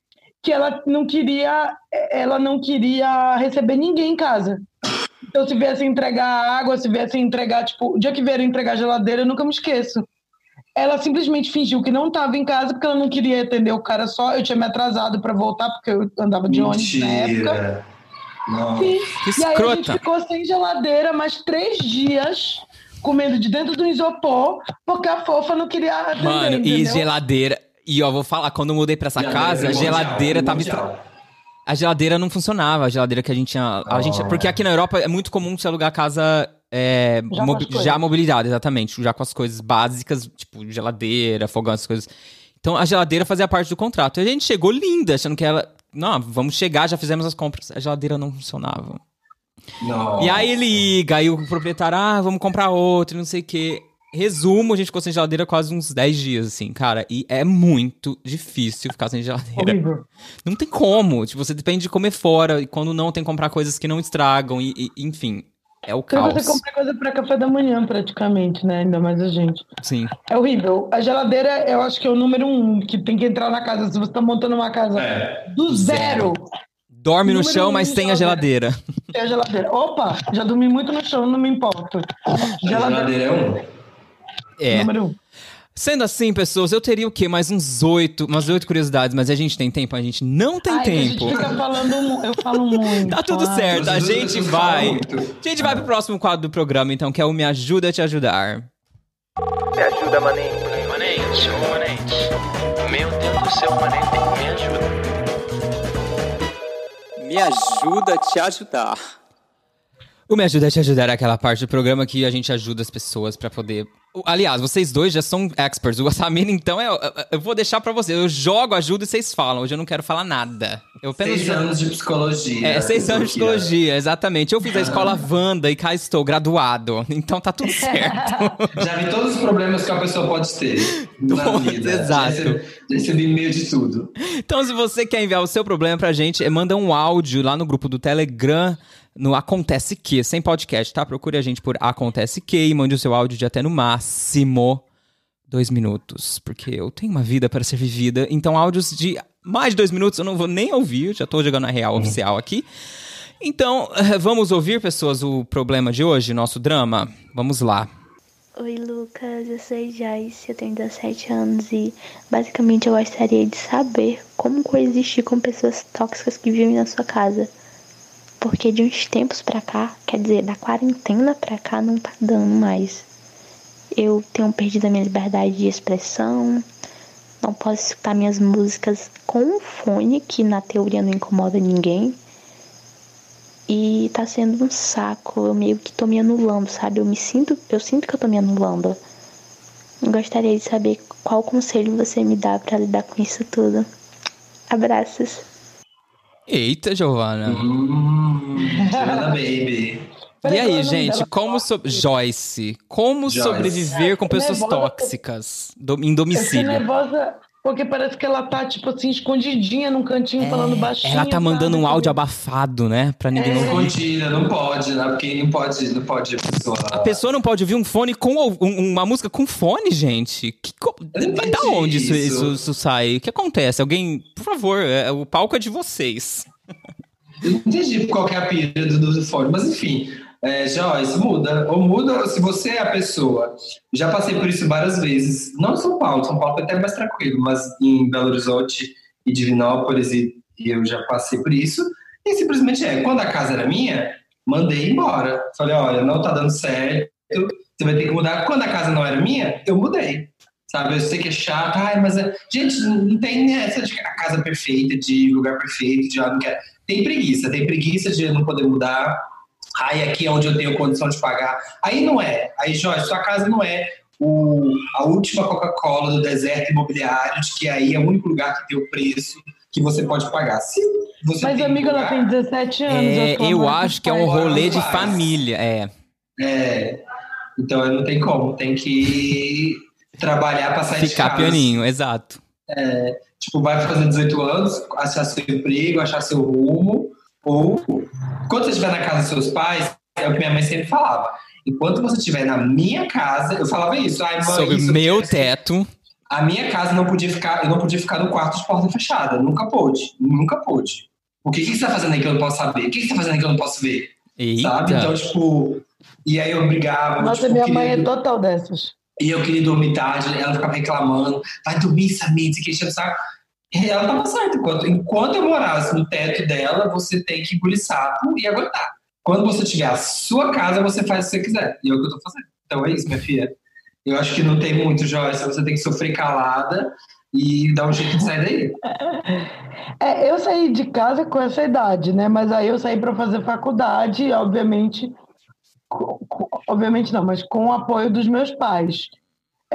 que ela não queria, ela não queria receber ninguém em casa. Então, se viesse entregar água, se viesse entregar, tipo, o dia que vieram entregar geladeira, eu nunca me esqueço. Ela simplesmente fingiu que não estava em casa porque ela não queria atender o cara só. Eu tinha me atrasado para voltar porque eu andava de ônibus na época. Não. Sim. Que E aí a gente ficou sem geladeira mais três dias, comendo de dentro do isopor, porque a fofa não queria atender, Mano, e entendeu? geladeira. E ó, vou falar, quando eu mudei pra essa casa, a mundial, geladeira tava. estra- mundial. A geladeira não funcionava, a geladeira que a gente tinha. A gente, Oh. porque aqui na Europa é muito comum você alugar casa é, Já coisas. já mobilidade, exatamente. Já com as coisas básicas, tipo geladeira, fogão, essas coisas. Então a geladeira fazia parte do contrato. E a gente chegou linda, achando que ela. Não, vamos chegar, já fizemos as compras. A geladeira não funcionava. Não. E aí ele liga, aí o proprietário, ah, vamos comprar outro, não sei o quê. Resumo, a gente ficou sem geladeira quase uns 10 dias, assim, cara. E é muito difícil ficar sem geladeira. Horrível. Não tem como. Tipo, você depende de comer fora. E quando não, tem que comprar coisas que não estragam. E, e- enfim, é o caos. você compra coisa para café da manhã, praticamente, né? Ainda mais a gente. Sim. É horrível. A geladeira, eu acho que é o número um que tem que entrar na casa. Se você tá montando uma casa É. do zero, Dorme no Número chão, um mas tem a geladeira. tem a geladeira. Opa, já dormi muito no chão, não me importo. Geladeira é um. É. Número um. Sendo assim, pessoas, eu teria o quê? Mais uns oito, umas oito curiosidades, mas a gente tem tempo? A gente não tem Ai, tempo. A gente fica falando, eu falo muito. Tá tudo certo, a gente vai. muito. A gente vai pro próximo quadro do programa, então, que é o Me Ajuda a Te Ajudar. Me ajuda, maninho. Manente, ô manente. Meu Deus do céu, manente, me ajuda. Me ajuda a te ajudar. O Me Ajuda a Te Ajudar é aquela parte do programa que a gente ajuda as pessoas pra poder. Aliás, vocês dois já são experts. O Samir, então, é, eu, eu vou deixar pra você. Eu jogo, ajudo e vocês falam. Hoje eu não quero falar nada. Eu apenas. Seis anos de psicologia. É, seis anos de psicologia, exatamente. Eu fiz a escola Wanda e cá estou, graduado. Então tá tudo certo. Já vi todos os problemas que a pessoa pode ter na vida. exato. Já recebi, já recebi e-mail de tudo. Então, se você quer enviar o seu problema pra gente, é, manda um áudio lá no grupo do Telegram, no Acontece Que, sem podcast, tá? Procure a gente por Acontece Que e mande o seu áudio de até no máximo dois minutos, porque eu tenho uma vida para ser vivida. Então, áudios de mais de dois minutos eu não vou nem ouvir, já tô jogando a real oficial aqui. Então, vamos ouvir, pessoas, o problema de hoje, nosso drama? Vamos lá. Oi, Lucas, eu sou Joyce, eu tenho 17 anos e basicamente eu gostaria de saber como coexistir com pessoas tóxicas que vivem na sua casa. Porque de uns tempos pra cá, quer dizer, da quarentena pra cá, não tá dando mais. Eu tenho perdido a minha liberdade de expressão, não posso escutar minhas músicas com um fone, que na teoria não incomoda ninguém. E tá sendo um saco. Eu meio que tô me anulando, sabe? Eu me sinto, eu sinto que eu tô me anulando. Gostaria de saber qual conselho você me dá para lidar com isso tudo. Abraços. Eita, Giovana. Hum, Giovanna Baby. E aí, é gente, dela? como so... Joyce, como Joyce. sobreviver com pessoas nervosa. tóxicas do- em Eu fiquei domicílio? nervosa porque parece que ela tá, tipo assim, escondidinha num cantinho, falando baixinho. Ela tá mandando um sabe? áudio abafado, né? Pra ninguém ouvir. Escondida, não pode, né? Porque não pode, não pode a pessoa. A pessoa não pode ouvir um fone com um- uma música com fone, gente. Que da onde isso, isso. isso- isso sai? O que acontece? Alguém, por favor, é- o palco é de vocês. Eu não entendi qual que é a pira do, do fone, mas enfim. É, Joyce, muda. Ou muda, se você é a pessoa. Já passei por isso várias vezes. Não em São Paulo, São Paulo é até mais tranquilo, mas em Belo Horizonte e Divinópolis, e, eu já passei por isso. E simplesmente é, quando a casa era minha, mandei embora. Falei, olha, não tá dando certo, você vai ter que mudar. Quando a casa não era minha, eu mudei. Sabe, eu sei que é chato, ai, mas é... gente, não tem essa de a casa perfeita, de lugar perfeito, de ah, não quero. Tem preguiça, tem preguiça de não poder mudar. Aí aqui é onde eu tenho condição de pagar. Aí não é. Aí, Jorge, sua casa não é o, a última Coca-Cola do deserto imobiliário, de que aí é o único lugar que tem o preço que você pode pagar. Se você Mas, amiga, ela lugar, tem 17 anos. É, eu acho que é um rolê de faz. família. É. É, então não tem como. Tem que trabalhar para sair de Ficar casa. pianinho, exato. Tipo, vai fazer 18 anos, achar seu emprego, achar seu rumo. Ou, quando você estiver na casa dos seus pais, é o que minha mãe sempre falava. Enquanto você estiver na minha casa, eu falava isso. Ai, mãe, Sobre isso eu meu teto. A minha casa não podia ficar, eu não podia ficar no quarto de porta fechada. Nunca pôde. Nunca pôde. O que, que você tá fazendo aí que eu não posso saber? O que, que você tá fazendo aí que eu não posso ver? Sabe? Então, Eita. tipo. E aí eu brigava. Nossa, tipo, minha queria- mãe é total dessas. e eu queria dormir tarde, ela ficava reclamando, vai dormir, Samir, você queria saco. E ela tava certa. Enquanto, enquanto eu morasse no teto dela, você tem que engolir sapo e aguentar. Quando você tiver a sua casa, você faz o que você quiser. E é o que eu tô fazendo. Então é isso, minha filha. Eu acho que não tem muito, Joyce. Você tem que sofrer calada e dar um jeito de sair daí. É, eu saí de casa com essa idade, né? Mas aí eu saí para fazer faculdade, obviamente, co- co- obviamente não, mas com o apoio dos meus pais.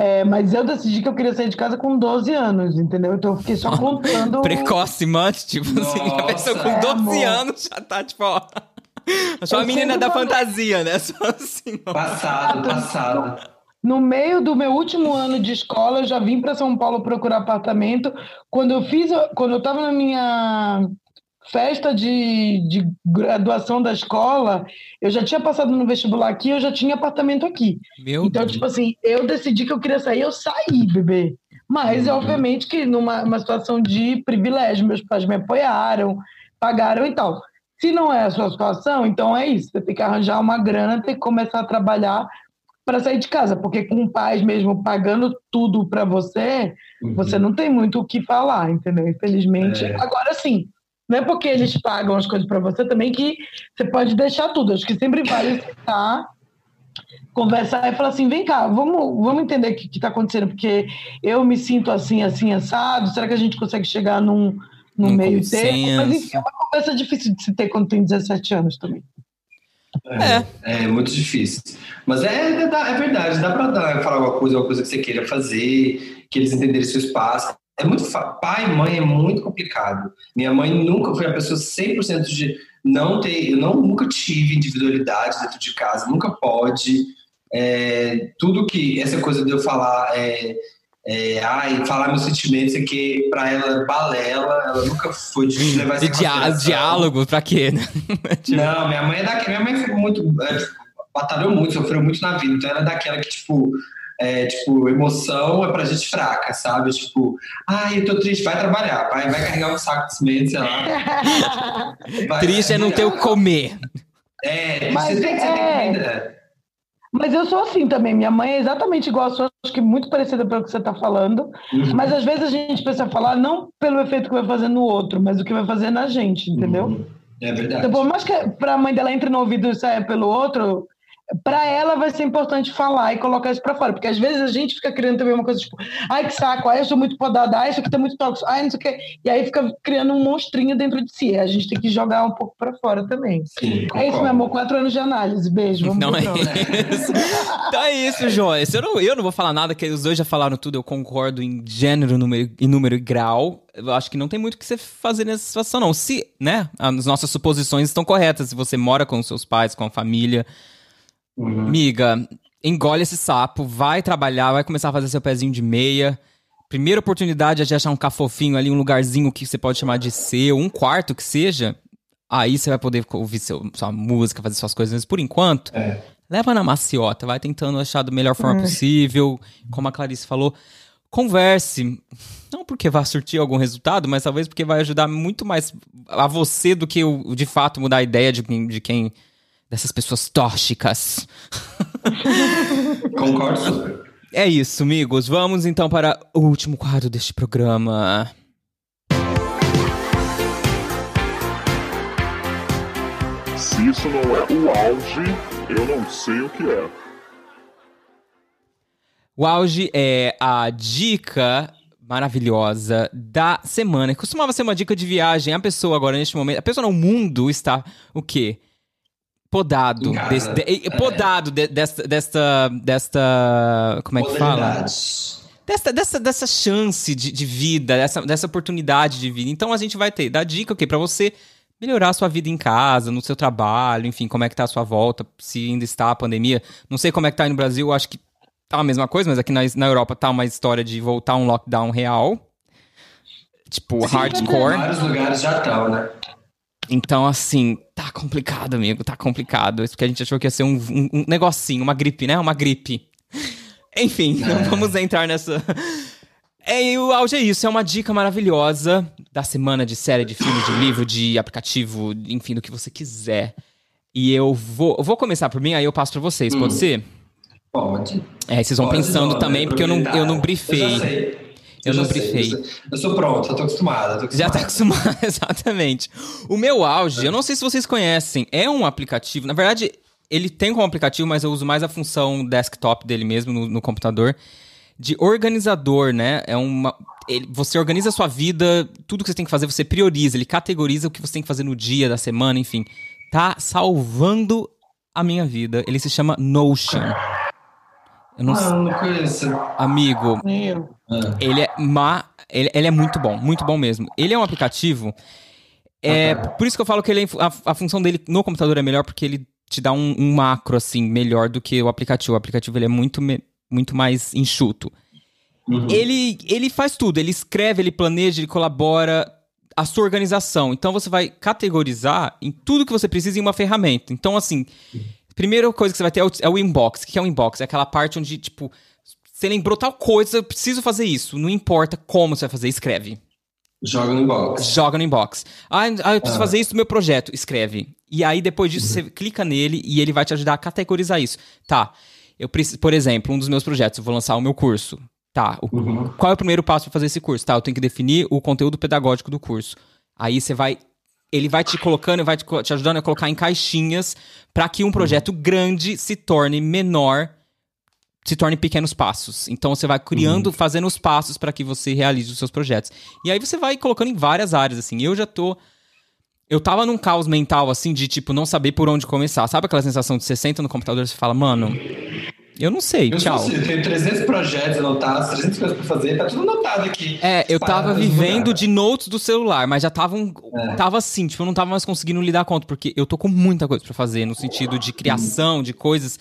É, mas eu decidi que eu queria sair de casa com 12 anos, entendeu? Então eu fiquei só contando. Precocemente, tipo assim, a pessoa com Nossa. 12 É, anos já tá, tipo, ó. Só a menina da falei- fantasia, né? Só assim, ó. Passado, passado. No meio do meu último ano de escola, eu já vim para São Paulo procurar apartamento. Quando eu fiz, quando eu estava na minha festa de, de graduação da escola, eu já tinha passado no vestibular aqui, eu já tinha apartamento aqui. Meu Então, Deus. tipo assim, eu decidi que eu queria sair, eu saí, bebê. Mas, Uhum. obviamente, que numa uma situação de privilégio, meus pais me apoiaram, pagaram e tal. Se não é a sua situação, então é isso. Você tem que arranjar uma grana, tem que começar a trabalhar para sair de casa, porque com pais mesmo pagando tudo para você, você não tem muito o que falar, entendeu? Infelizmente. É. Agora sim, não é porque eles pagam as coisas para você também que você pode deixar tudo. Acho que sempre vale sentar, conversar e falar assim: vem cá, vamos, vamos entender o que está acontecendo, porque eu me sinto assim, assim, assado. Será que a gente consegue chegar num, num meio termo? Mas enfim, é uma conversa difícil de se ter quando tem 17 anos também. É, é muito difícil. Mas é, é, é verdade, dá pra dar, falar alguma coisa, alguma coisa que você queira fazer, que eles entenderem seu espaço. É muito pai e mãe é muito complicado. Minha mãe nunca foi a pessoa 100% de não ter, eu não, nunca tive individualidade dentro de casa, nunca pode. É, tudo que, essa coisa de eu falar, é, é, ai, falar meus sentimentos, é que pra ela é balela, ela nunca foi de levar em dia- diálogo, pra quê, né? Não, minha mãe é daquela. Minha mãe foi muito. É, batalhou muito, sofreu muito na vida. Então ela é daquela que, tipo, é, tipo, emoção é pra gente fraca, sabe? Tipo, ai, eu tô triste, vai trabalhar, vai, vai carregar um saco de cimento, sei lá. Vai- Triste é não ter o comer. É, Mas você tem, você tem é. que cuidar. Mas eu sou assim também. Minha mãe é exatamente igual a sua, acho que muito parecida pelo que você está falando. Uhum. Mas às vezes a gente precisa falar não pelo efeito que vai fazer no outro, mas o que vai fazer na gente, entendeu? É verdade. Então, por mais que para a mãe dela entre no ouvido e saia pelo outro, para ela vai ser importante falar e colocar isso para fora, porque às vezes a gente fica criando também uma coisa tipo, ai que saco, ai eu sou muito podada, ai isso aqui tá muito tóxico, ai não sei o quê, e aí fica criando um monstrinho dentro de si. A gente tem que jogar um pouco para fora também. Sim, É isso, meu amor, quatro anos de análise, beijo, vamos Não é isso. Então é isso, Joyce. Eu não, eu não vou falar nada, que os dois já falaram tudo, eu concordo em gênero, número, e número e grau. Eu acho que não tem muito o que você fazer nessa situação, não. Se, né, as nossas suposições estão corretas, se você mora com os seus pais, com a família, Uhum. Miga, engole esse sapo, vai trabalhar, vai começar a fazer seu pezinho de meia. Primeira oportunidade é de achar um cafofinho ali, um lugarzinho que você pode chamar de seu, um quarto que seja. Aí você vai poder ouvir seu, sua música, fazer suas coisas. Mas por enquanto, É. leva na maciota, vai tentando achar da melhor forma possível. Como a Clarice falou, converse. Não porque vai surtir algum resultado, mas talvez porque vai ajudar muito mais a você do que o, de fato mudar a ideia de, quem- de quem. Dessas pessoas tóxicas. Concordo. É isso, amigos. Vamos então para o último quadro deste programa. Se isso não é o auge, eu não sei o que é. O auge é a dica maravilhosa da semana. Costumava ser uma dica de viagem. A pessoa agora, neste momento, a pessoa no mundo está o quê? Podado. Em casa. Desse- de- eh, podado de- desta, desta, desta. Como é que fala? Dessa, dessa, dessa chance de, de vida, dessa, dessa oportunidade de vida. Então a gente vai ter, dar dica o quê? Pra você melhorar a sua vida em casa, no seu trabalho, enfim, como é que tá a sua volta, se ainda está a pandemia. Não sei como é que tá aí no Brasil, acho que tá a mesma coisa, mas aqui na, na Europa tá uma história de voltar um lockdown real. Tipo, hardcore. Vários lugares já estão, né? Então, assim, tá complicado, amigo, tá complicado. Isso porque a gente achou que ia ser um, um- um negocinho, uma gripe, né? Uma gripe. Enfim, não vamos entrar nessa. É, o auge é isso, é uma dica maravilhosa da semana de série, de filme, de livro, de aplicativo, enfim, do que você quiser. E eu vou, eu vou começar por mim, aí eu passo pra vocês, pode ser? Pode. É, vocês vão Pode, pensando também, né? porque eu não, eu não Eu sei. Eu não já sei. Eu sou- Eu pronto, eu tô acostumado. eu tô Já tá acostumado, exatamente. O meu auge, eu não sei se vocês conhecem, é um aplicativo. Na verdade, ele tem como aplicativo, mas eu uso mais a função desktop dele mesmo no, no computador. De organizador, né? É uma. ele- você organiza a sua vida, tudo que você tem que fazer, você prioriza, ele categoriza o que você tem que fazer no dia, da semana, enfim. Tá salvando a minha vida. Ele se chama Notion. Eu não Ah, sei. não conheço. Amigo, Nem eu. ele é ma... ele, ele é muito bom, muito bom mesmo. Ele é um aplicativo. É, por isso que eu falo que ele é, a, a função dele no computador é melhor, porque ele te dá um, um macro, assim, melhor do que o aplicativo. O aplicativo ele é muito, me- muito mais enxuto. Ele, ele faz tudo, ele escreve, ele planeja, ele colabora a sua organização. Então você vai categorizar em tudo que você precisa em uma ferramenta. Então, assim, primeira coisa que você vai ter é o, é o inbox. O que é o inbox? É aquela parte onde, tipo, você lembrou tal coisa, eu preciso fazer isso. Não importa como você vai fazer, escreve. Joga no inbox. Joga no inbox. Ah, ah, eu preciso Ah. fazer isso no meu projeto. Escreve. E aí, depois disso, você clica nele e ele vai te ajudar a categorizar isso. Tá. Eu preciso, por exemplo, um dos meus projetos, eu vou lançar o meu curso. Tá. o- Uhum. Qual é o primeiro passo para fazer esse curso? Tá, eu tenho que definir o conteúdo pedagógico do curso. Aí você vai. Ele vai te colocando, vai te, te ajudando a colocar em caixinhas para que um projeto grande se torne menor, se torne pequenos passos. Então você vai criando, fazendo os passos para que você realize os seus projetos. E aí você vai colocando em várias áreas, assim. Eu já tô. Eu tava num caos mental, assim, de tipo, não saber por onde começar. Sabe aquela sensação de você senta no computador e você fala, mano, eu não sei, Eu tchau. eu tenho 300 projetos anotados, 300 coisas pra fazer, tá tudo anotado aqui. É, eu tava vivendo lugar. de notes do celular, mas já tava, um, É. tava assim, tipo, eu não tava mais conseguindo lidar com porque eu tô com muita coisa pra fazer, no sentido de criação, de coisas.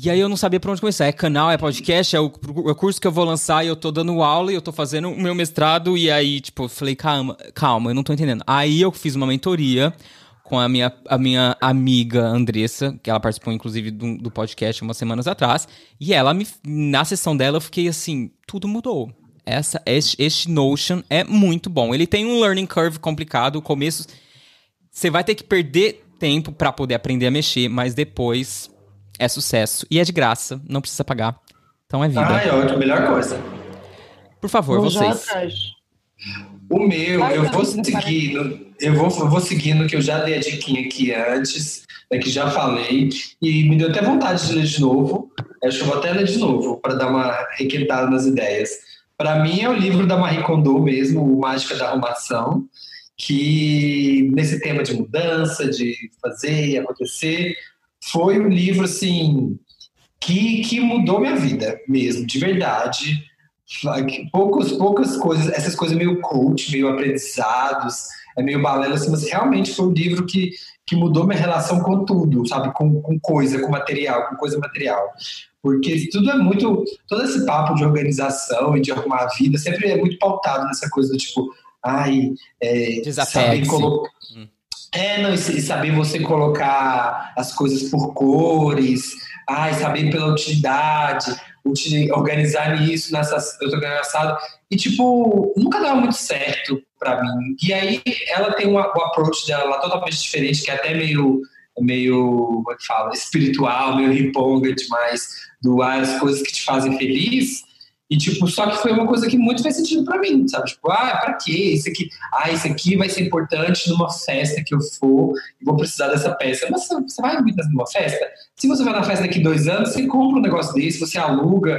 E aí eu não sabia por onde começar. É canal, é podcast, é o, é o curso que eu vou lançar e eu tô dando aula e eu tô fazendo o meu mestrado. E aí, tipo, eu falei, calma, calma, eu não tô entendendo. Aí eu fiz uma mentoria com a minha, a minha amiga Andressa, que ela participou, inclusive, do, do podcast umas semanas atrás. E ela, me, na sessão dela, eu fiquei assim, tudo mudou. Essa, este, este Notion é muito bom. Ele tem um learning curve complicado. O começo, você vai ter que perder tempo pra poder aprender a mexer, mas depois é sucesso. E é de graça, não precisa pagar. Então é vida. Ai, ótimo, melhor coisa. Por favor, Vou já vocês. atrás. O meu, eu vou seguindo, eu vou, eu vou seguindo que eu já dei a diquinha aqui antes, né, que já falei, e me deu até vontade de ler de novo. Acho que eu vou até ler de novo, para dar uma requentada nas ideias. Para mim é o livro da Marie Kondo mesmo, o Mágica da Arrumação, que nesse tema de mudança, de fazer e acontecer, foi um livro assim que, que mudou minha vida mesmo, de verdade. Poucas, poucas coisas, essas coisas meio coach, meio aprendizados, é meio balela, assim, mas realmente foi um livro que, que mudou minha relação com tudo, sabe? Com, com coisa, com material, com coisa material. Porque tudo é muito. Todo esse papo de organização e de arrumar a vida sempre é muito pautado nessa coisa do tipo, ai, é, saber colocar. Hum. É, não, e saber você colocar as coisas por cores, ai, saber pela utilidade, uti- organizar nisso, nessas, eu tô engraçado. E, tipo, nunca dava muito certo pra mim. E aí ela tem uma, o approach dela totalmente diferente, que é até meio, meio, como é que fala, espiritual, meio riponga demais, do as coisas que te fazem feliz. E, tipo, só que foi uma coisa que muito fez sentido pra mim, sabe? Tipo, ah, pra quê? Isso aqui, ah, isso aqui vai ser importante numa festa que eu for e vou precisar dessa peça. Mas você- vai muito numa festa? Se você vai na festa daqui dois anos, você compra um negócio desse, você aluga,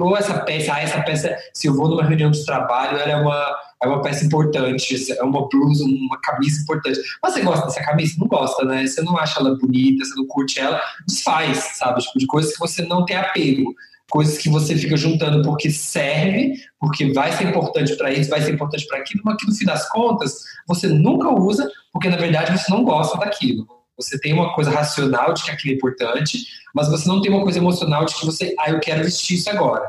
ou essa peça, ah, essa peça, se eu vou numa reunião de trabalho, ela é uma, é uma peça importante, é uma blusa, uma camisa importante. Mas você gosta dessa camisa? Não gosta, né? Você não acha ela bonita, você não curte ela, desfaz, sabe? Tipo, de coisas que você não tem apego. Coisas que você fica juntando porque serve, porque vai ser importante para isso, vai ser importante para aquilo, mas que no fim das contas você nunca usa, porque na verdade você não gosta daquilo. Você tem uma coisa racional de que aquilo é importante, mas você não tem uma coisa emocional de que você, ah, eu quero vestir isso agora.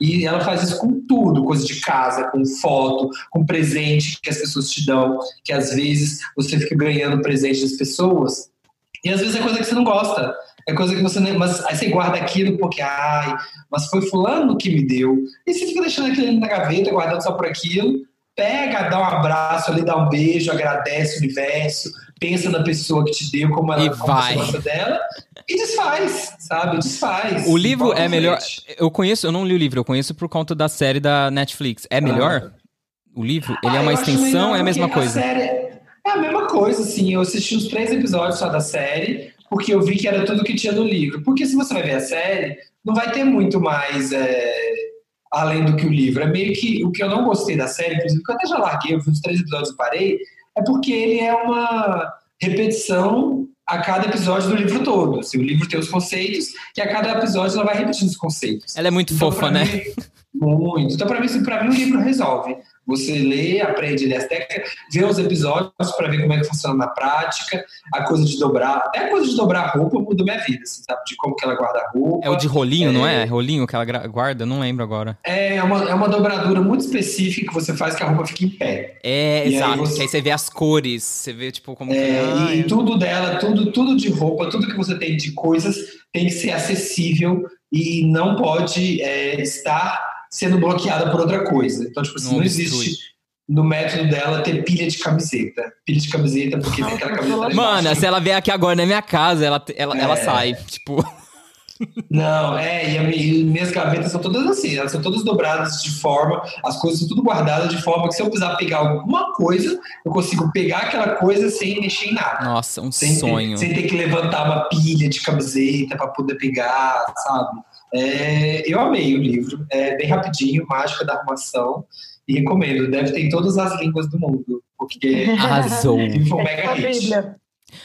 E ela faz isso com tudo, coisa de casa, com foto, com presente que as pessoas te dão, que às vezes você fica ganhando presente das pessoas, e às vezes é coisa que você não gosta. É coisa que você nem. Mas aí você guarda aquilo porque, ai, mas foi fulano que me deu. E você fica deixando aquilo ali na gaveta, guardando só por aquilo. Pega, dá um abraço ali, dá um beijo, agradece o universo, pensa na pessoa que te deu, como ela E como vai. gosta dela, e desfaz, sabe? Desfaz. O livro é melhor. Eu conheço, eu não li o livro, eu conheço por conta da série da Netflix. É melhor? O livro? Ele é Ah, uma eu acho extensão? melhor É a mesma coisa? série é a mesma coisa, assim. Eu assisti os três episódios só da série, porque eu vi que era tudo que tinha no livro. Porque se você vai ver a série, não vai ter muito mais é, além do que o livro. É meio que o que eu não gostei da série, inclusive, que eu até já larguei, eu vi os três episódios e parei, é porque ele é uma repetição a cada episódio do livro todo. Assim, o livro tem os conceitos, e a cada episódio ela vai repetindo os conceitos. Ela é muito Então, fofa, né? mim, muito. Então, para mim, assim, mim, o livro resolve. Você lê, aprende ali as técnicas, vê os episódios para ver como é que funciona na prática, a coisa de dobrar, até a coisa de dobrar a roupa mudou minha vida, assim, sabe? De como que ela guarda a roupa. É o de rolinho, não é? É. Rolinho que ela guarda? Não lembro agora. É uma, é uma dobradura muito específica que você faz que a roupa fique em pé. É, E aí exato. você- Que aí você vê as cores, você vê, tipo, como que. É, Ah, e é. tudo dela, tudo, tudo de roupa, tudo que você tem de coisas tem que ser acessível e não pode é, estar sendo bloqueada por outra coisa. Então, tipo assim, Não não, existe no método dela ter pilha de camiseta. Pilha de camiseta, porque tem aquela camiseta lá Mano, embaixo. se ela vier aqui agora na minha casa, ela, ela, ela É. sai. Tipo, Não, é, e, e minhas gavetas são todas assim, elas são todas dobradas de forma, as coisas são tudo guardadas de forma que se eu precisar pegar alguma coisa, eu consigo pegar aquela coisa sem mexer em nada. nossa, um sem sonho. Ter, sem ter que levantar uma pilha de camiseta para poder pegar, sabe? É, eu amei o livro, é bem rapidinho, Mágica da Arrumação, e recomendo. Deve ter em todas as línguas do mundo, porque Arrasou. foi um mega A hit. Bíblia.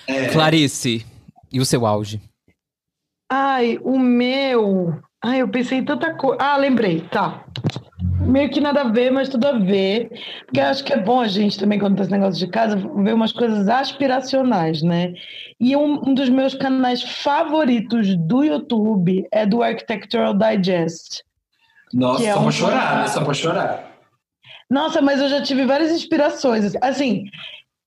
É, Clarice, e o seu auge? Ai, o meu. Ai, eu pensei em tanta coisa. Ah, lembrei, tá. Meio que nada a ver, mas tudo a ver. Porque eu acho que é bom a gente também, quando tem esse negócio de casa, ver umas coisas aspiracionais, né? E um, um dos meus canais favoritos do YouTube é do Architectural Digest. Nossa, é só um- pra chorar, né? Só pra chorar. Nossa, mas eu já tive várias inspirações. Assim,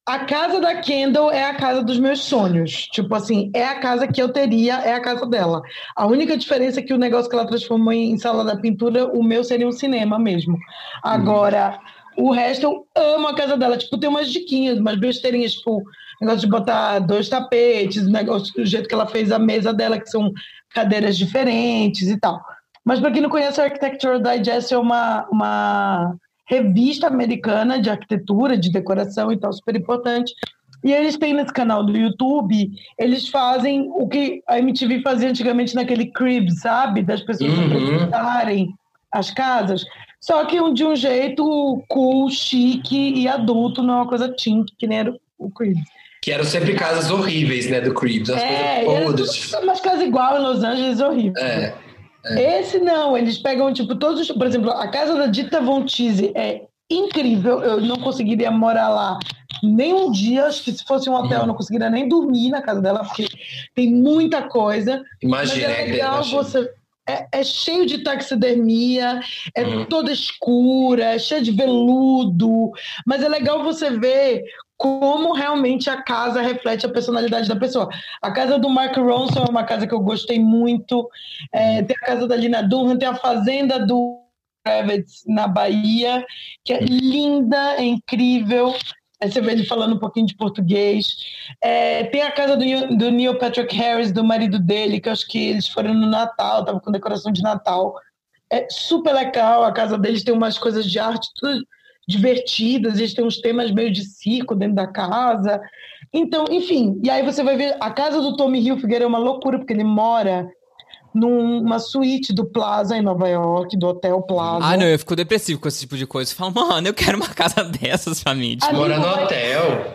a casa da Kendall é a casa dos meus sonhos. Tipo assim, é a casa que eu teria, é a casa dela. A única diferença é que o negócio que ela transformou em sala da pintura, o meu seria um cinema mesmo. Agora, O resto eu amo a casa dela. Tipo, tem umas diquinhas, umas besteirinhas, tipo, negócio de botar dois tapetes, negócio do jeito que ela fez a mesa dela, que são cadeiras diferentes e tal. Mas para quem não conhece, a Architectural Digest é uma, uma revista americana de arquitetura, de decoração e tal, super importante. E eles têm nesse canal do YouTube, eles fazem o que a MTV fazia antigamente naquele crib, sabe? Das pessoas Uhum. apresentarem as casas. Só que um- de um jeito cool, chique e adulto, não é uma coisa teen, que nem era o crib. Que eram sempre casas horríveis, né, do Creeps. As É, coisas podres. tudo umas casas igual em Los Angeles, horrível. É. Esse não, eles pegam, tipo, todos os. Por exemplo, a casa da Dita Von Teese é incrível. Eu não conseguiria morar lá nem um dia. Acho que se fosse um hotel, eu não conseguiria nem dormir na casa dela, porque tem muita coisa. Imagina, Mas é é, legal imagina. você. É, é cheio de taxidermia, é Uhum. toda escura, é cheia de veludo. Mas é legal você ver como realmente a casa reflete a personalidade da pessoa. A casa do Mark Ronson é uma casa que eu gostei muito. É, tem a casa da Lina Dunham, tem a fazenda do Kravitz na Bahia, que é linda, é incrível. Aí você vê ele falando um pouquinho de português. É, tem a casa do, do Neil Patrick Harris, do marido dele, que eu acho que eles foram no Natal, tava com decoração de Natal. É super legal, a casa deles tem umas coisas de arte tudo divertidas, eles têm uns temas meio de circo dentro da casa. Então, enfim, e aí você vai ver, a casa do Tommy Hilfiger é uma loucura, porque ele mora numa suíte do Plaza em Nova York, do Hotel Plaza. Ah, não, eu fico depressivo com esse tipo de coisa. Eu falo, mano, eu quero uma casa dessas pra mim. Tipo, Mora no hotel.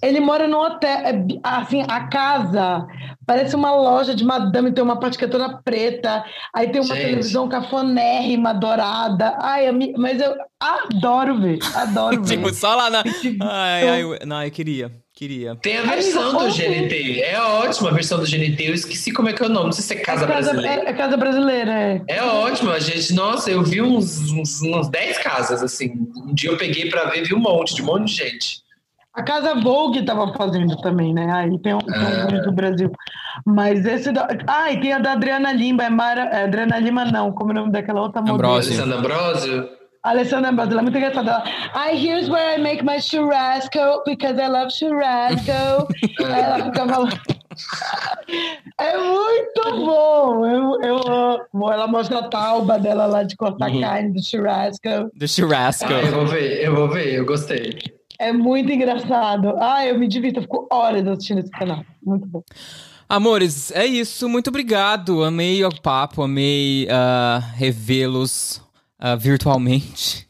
Ele mora no hotel, é assim, a casa parece uma loja de madame, tem uma parte que é toda preta, aí tem uma Gente. televisão cafonérrima, dourada. Ai, mas eu adoro ver, adoro ver. tipo, só lá na. Ai, ai, eu... Não, eu queria. Queria. Tem a versão do GNT. É ótima a versão do GNT. Eu esqueci como é que é o nome. Não sei se é Casa É casa, Brasileira. é, é casa brasileira, é. É ótimo, a gente. Nossa, eu vi uns, uns, uns 10 casas, assim. Um dia eu peguei pra ver, vi um monte, de um monte de gente. A Casa Vogue estava fazendo também, né? Aí tem, um- Ah. do Brasil. Mas esse. Da... Ah, e tem a da Adriana Lima. É Mara... é Adriana Lima, não. Como é o nome daquela outra modelo? Alessandra Ambrosio. Alessandra Ambrosio. Ela é muito engraçada. Ela, Ai, here's where I make my churrasco because I love churrasco. Aí ela fica falando. É muito bom. Eu, eu amo. Ela mostra a tauba dela lá de cortar Uhum. carne do churrasco. Do churrasco. Ah, eu vou ver, eu vou ver, eu gostei. É muito engraçado. Ah, eu me divirto. Eu fico horas assistindo esse canal. Muito bom. Amores, é isso. Muito obrigado. Amei o papo, amei ah, revê-los ah, virtualmente.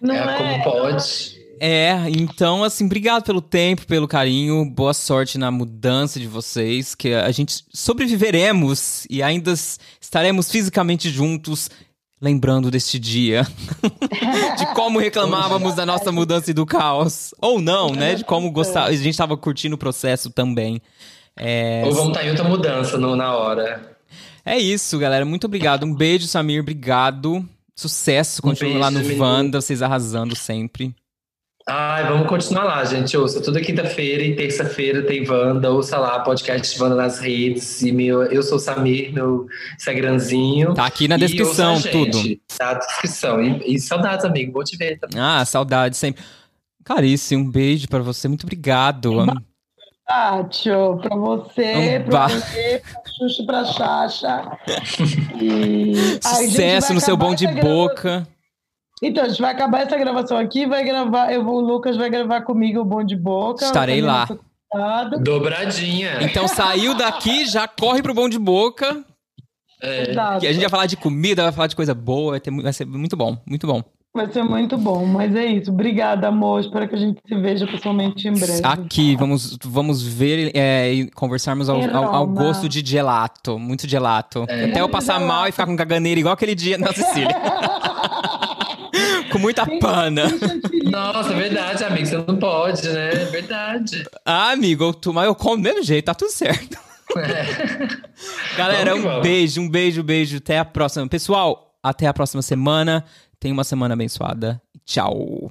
Não é, é? como pode. É, então, assim, obrigado pelo tempo, pelo carinho. Boa sorte na mudança de vocês. Que a gente sobreviveremos e ainda estaremos fisicamente juntos. Lembrando deste dia, de como reclamávamos da nossa mudança e do caos. Ou não, né? De como gostar, a gente estava curtindo o processo também. É, Ou vamos estar em outra mudança no, na hora. É isso, galera. Muito obrigado. Um beijo, Samir. Obrigado. Sucesso. Continue beijo, lá no. Wanda, vocês arrasando sempre. Ai, vamos continuar lá, gente. Ouça toda quinta-feira e terça-feira tem Wanda. Ouça lá, podcast Wanda nas redes. E meu, eu sou o Samir, meu Instagramzinho. Tá aqui na descrição, gente. tudo. Tá na descrição. E, e saudades, amigo. Vou te ver também. Ah, saudade sempre. Clarice, um beijo pra você. Muito obrigado. Tátio, pra você, Um pra ba- você, pra Xuxa, pra Xaxa. E... Sucesso no seu bom de boca. Então, a gente vai acabar essa gravação aqui, vai gravar, eu vou, o Lucas vai gravar comigo o bom de boca. Estarei lá. Dobradinha. Então saiu daqui, já corre pro bom de boca. É. A gente vai falar de comida, vai falar de coisa boa. Vai, ter vai ser muito bom, muito bom. Vai ser muito bom, mas é isso. Obrigada, amor. Espero que a gente se veja pessoalmente em breve. Aqui, vamos, vamos ver é, e conversarmos ao, ao- ao gosto de gelato. Muito gelato. Até eu passar mal e ficar com caganeira igual aquele dia na Sicília. com muita pana. Nossa, é verdade, amigo. Você não pode, né? É verdade. Ah, amigo, eu, tu- mas eu como do mesmo jeito, tá tudo certo. Galera, Vamos que um vamos. beijo, um beijo, beijo. Até a próxima. Pessoal, até a próxima semana. Tenha uma semana abençoada. Tchau.